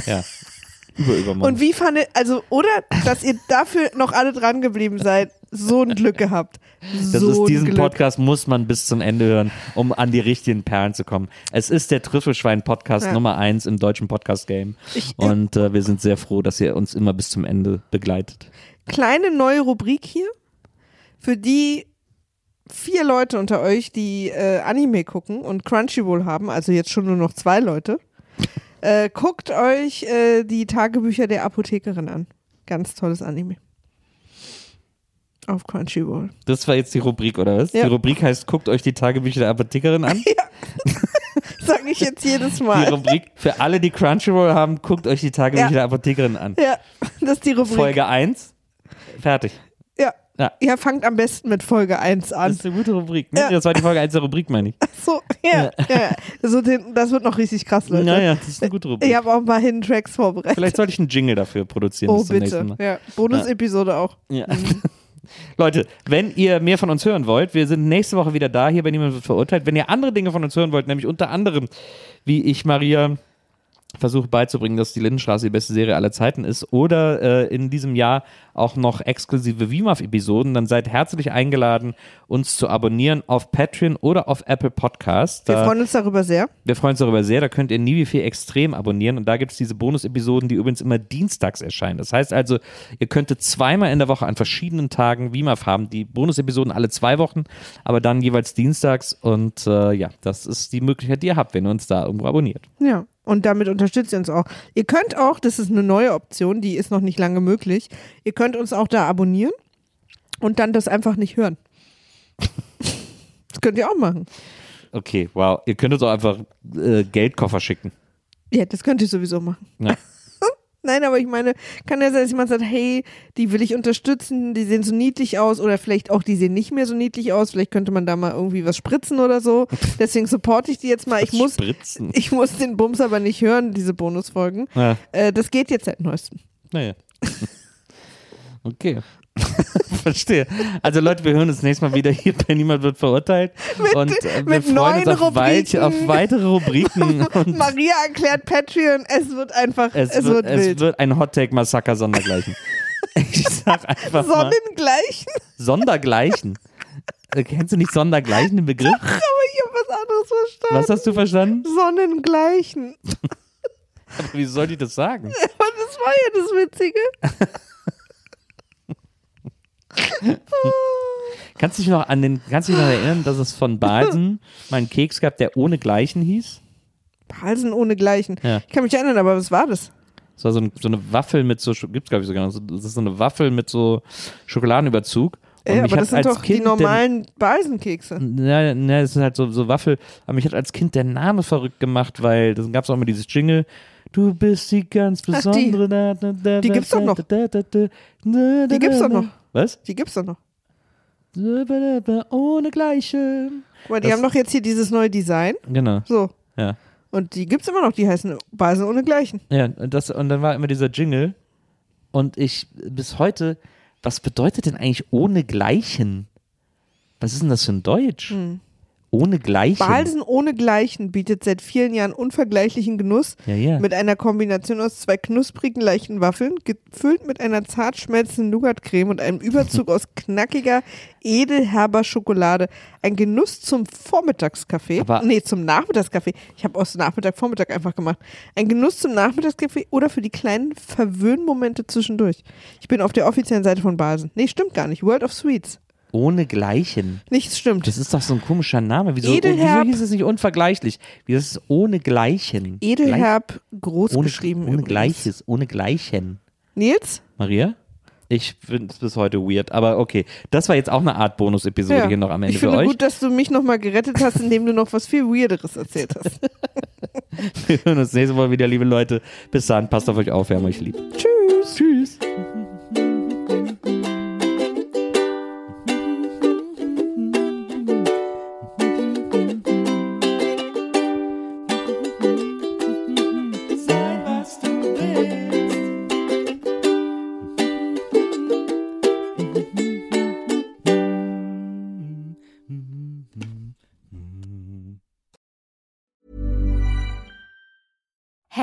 Ja. (laughs) Über übermorgen. Und wie fandet, also, oder, dass ihr dafür noch alle dran geblieben seid, so ein Glück gehabt. Das so ist ein diesen Glück. Podcast muss man bis zum Ende hören, um an die richtigen Perlen zu kommen. Es ist der Trüffelschwein-Podcast Ja. Nummer eins im deutschen Podcast-Game. Und äh, wir sind sehr froh, dass ihr uns immer bis zum Ende begleitet. Kleine neue Rubrik hier. Für die vier Leute unter euch, die äh, Anime gucken und Crunchyroll haben, also jetzt schon nur noch zwei Leute, äh, guckt euch äh, die Tagebücher der Apothekerin an. Ganz tolles Anime. Auf Crunchyroll. Das war jetzt die Rubrik, oder was? Ja. Die Rubrik heißt, guckt euch die Tagebücher der Apothekerin an. (laughs) (laughs) Sag ich jetzt jedes Die Mal. Rubrik für alle, die Crunchyroll haben, guckt euch die Tagebücher Ja. der Apothekerin an. Ja, (laughs) das ist die Rubrik. Folge 1, fertig. Ja. Ja. Ihr fangt am besten mit Folge 1 Das an. ist eine gute Rubrik. Ne? Ja. Das war die Folge 1 der Rubrik, meine ich. So, ja, ja. ja. So den, das wird noch richtig krass, Leute. Naja, das ist eine gute Rubrik. Ich habe auch ein paar Hidden Tracks vorbereitet. Vielleicht sollte ich einen Jingle dafür produzieren. oh, bitte. Ja. Bonus-Episode auch. Ja. Leute, wenn ihr mehr von uns hören wollt, wir sind nächste Woche wieder da, hier bei Niemand wird verurteilt. Wenn ihr andere Dinge von uns hören wollt, nämlich unter anderem, wie ich Maria versuche beizubringen, dass die Lindenstraße die beste Serie aller Zeiten ist, oder äh, in diesem Jahr auch noch exklusive WIMAF-Episoden, dann seid herzlich eingeladen, uns zu abonnieren auf Patreon oder auf Apple Podcasts. Wir Da- freuen uns darüber sehr. wir freuen uns darüber sehr. Da könnt ihr nie wie viel extrem abonnieren. Und da gibt es diese Bonus-Episoden, die übrigens immer dienstags erscheinen. Das heißt also, ihr könntet zweimal in der Woche an verschiedenen Tagen WIMAF haben. Die Bonus-Episoden alle zwei Wochen, aber dann jeweils dienstags. Und äh, ja, das ist die Möglichkeit, die ihr habt, wenn ihr uns da irgendwo abonniert. Ja. Und damit unterstützt ihr uns auch. Ihr könnt auch, das ist eine neue Option, die ist noch nicht lange möglich, ihr könnt uns auch da abonnieren und dann das einfach nicht hören. (laughs) Das könnt ihr auch machen. Okay, wow. Ihr könnt uns auch einfach äh, Geldkoffer schicken. Ja, das könnt ihr sowieso machen. Ja. Nein, aber ich meine, kann ja sein, dass jemand sagt, hey, die will ich unterstützen, die sehen so niedlich aus oder vielleicht auch, die sehen nicht mehr so niedlich aus, vielleicht könnte man da mal irgendwie was spritzen oder so. (laughs) Deswegen supporte ich die jetzt mal. Ich muss, Spritzen. ich muss den Bums aber nicht hören, diese Bonusfolgen. Ja. Äh, das geht jetzt seit neuestem. Naja. (laughs) Okay. (laughs) Verstehe. Also Leute, wir hören uns nächstes Mal wieder hier bei Niemand wird verurteilt. und äh, wir mit freuen neuen uns auf, weit, auf weitere Rubriken. (laughs) Und Maria erklärt Patreon, es wird einfach, es, es, wird, wird, es wild. wird ein Hottake-Massaker sondergleichen. (laughs) ich sag einfach mal Sonnengleichen? Sondergleichen. Äh, Kennst du nicht Sondergleichen, den Begriff? Aber ich habe was anderes verstanden. Was hast du verstanden? Sonnengleichen. Aber wieso soll ich das sagen? Das war ja das Witzige. (laughs) Kannst du dich noch an den, kannst dich noch erinnern, dass es von Balsen mal einen Keks gab, der ohne Gleichen hieß? Palsen ohne Gleichen. Ja. Ich kann mich erinnern, aber was war das? Das war so, ein, so eine Waffel mit so, gibt es glaube ich sogar noch, so- das ist so eine Waffel mit so Schokoladenüberzug. Und Ey, aber das sind doch kind die normalen Balsenkekse. Ja, ne, das ist halt so, so Waffel. Aber mich hat als Kind der Name verrückt gemacht, weil dann gab es auch immer dieses Jingle. Du bist die ganz Ach, die. besondere. da, da, da, Die gibt's doch noch. Die gibt's doch noch. Was? Die gibt's doch noch. Ohne Gleiche. Guck mal, die Das- haben doch jetzt hier dieses neue Design. Genau. So. Ja. Und die gibt's immer noch, die heißen Balsen ohne Gleichen. Ja, und, das, und dann war immer dieser Jingle. Und ich bis heute, was bedeutet denn eigentlich ohne Gleichen? Was ist denn das für ein Deutsch? Hm. Ohne Gleichen. Balsen ohne Gleichen bietet seit vielen Jahren unvergleichlichen Genuss Ja, ja. mit einer Kombination aus zwei knusprigen, leichten Waffeln, gefüllt mit einer zart schmelzenden Nougatcreme und einem Überzug (laughs) aus knackiger, edelherber Schokolade. Ein Genuss zum Vormittagskaffee. Aber- nee, zum Nachmittagskaffee. Ich habe aus Nachmittag, Vormittag einfach gemacht. Ein Genuss zum Nachmittagskaffee oder für die kleinen Verwöhnmomente zwischendurch. Ich bin auf der offiziellen Seite von Balsen. Nee, stimmt gar nicht. World of Sweets. Ohne Gleichen. Nichts stimmt. Das ist doch so ein komischer Name. Wieso, Edelherb. wieso hieß es nicht unvergleichlich? Wieso ist es ohne Gleichen? Edelherb groß ohne, geschrieben. ohne übrigens. Gleiches, ohne Gleichen. Nils? Maria? Ich finde es bis heute weird, aber okay. Das war jetzt auch eine Art Bonus-Episode hier noch am Ende ich für finde euch. gut, dass du mich nochmal gerettet hast, indem du noch was viel Weirderes erzählt hast. (laughs) Wir hören uns nächste Woche wieder, liebe Leute. Bis dann, passt auf euch auf, wir haben euch lieb. Tschüss. Tschüss.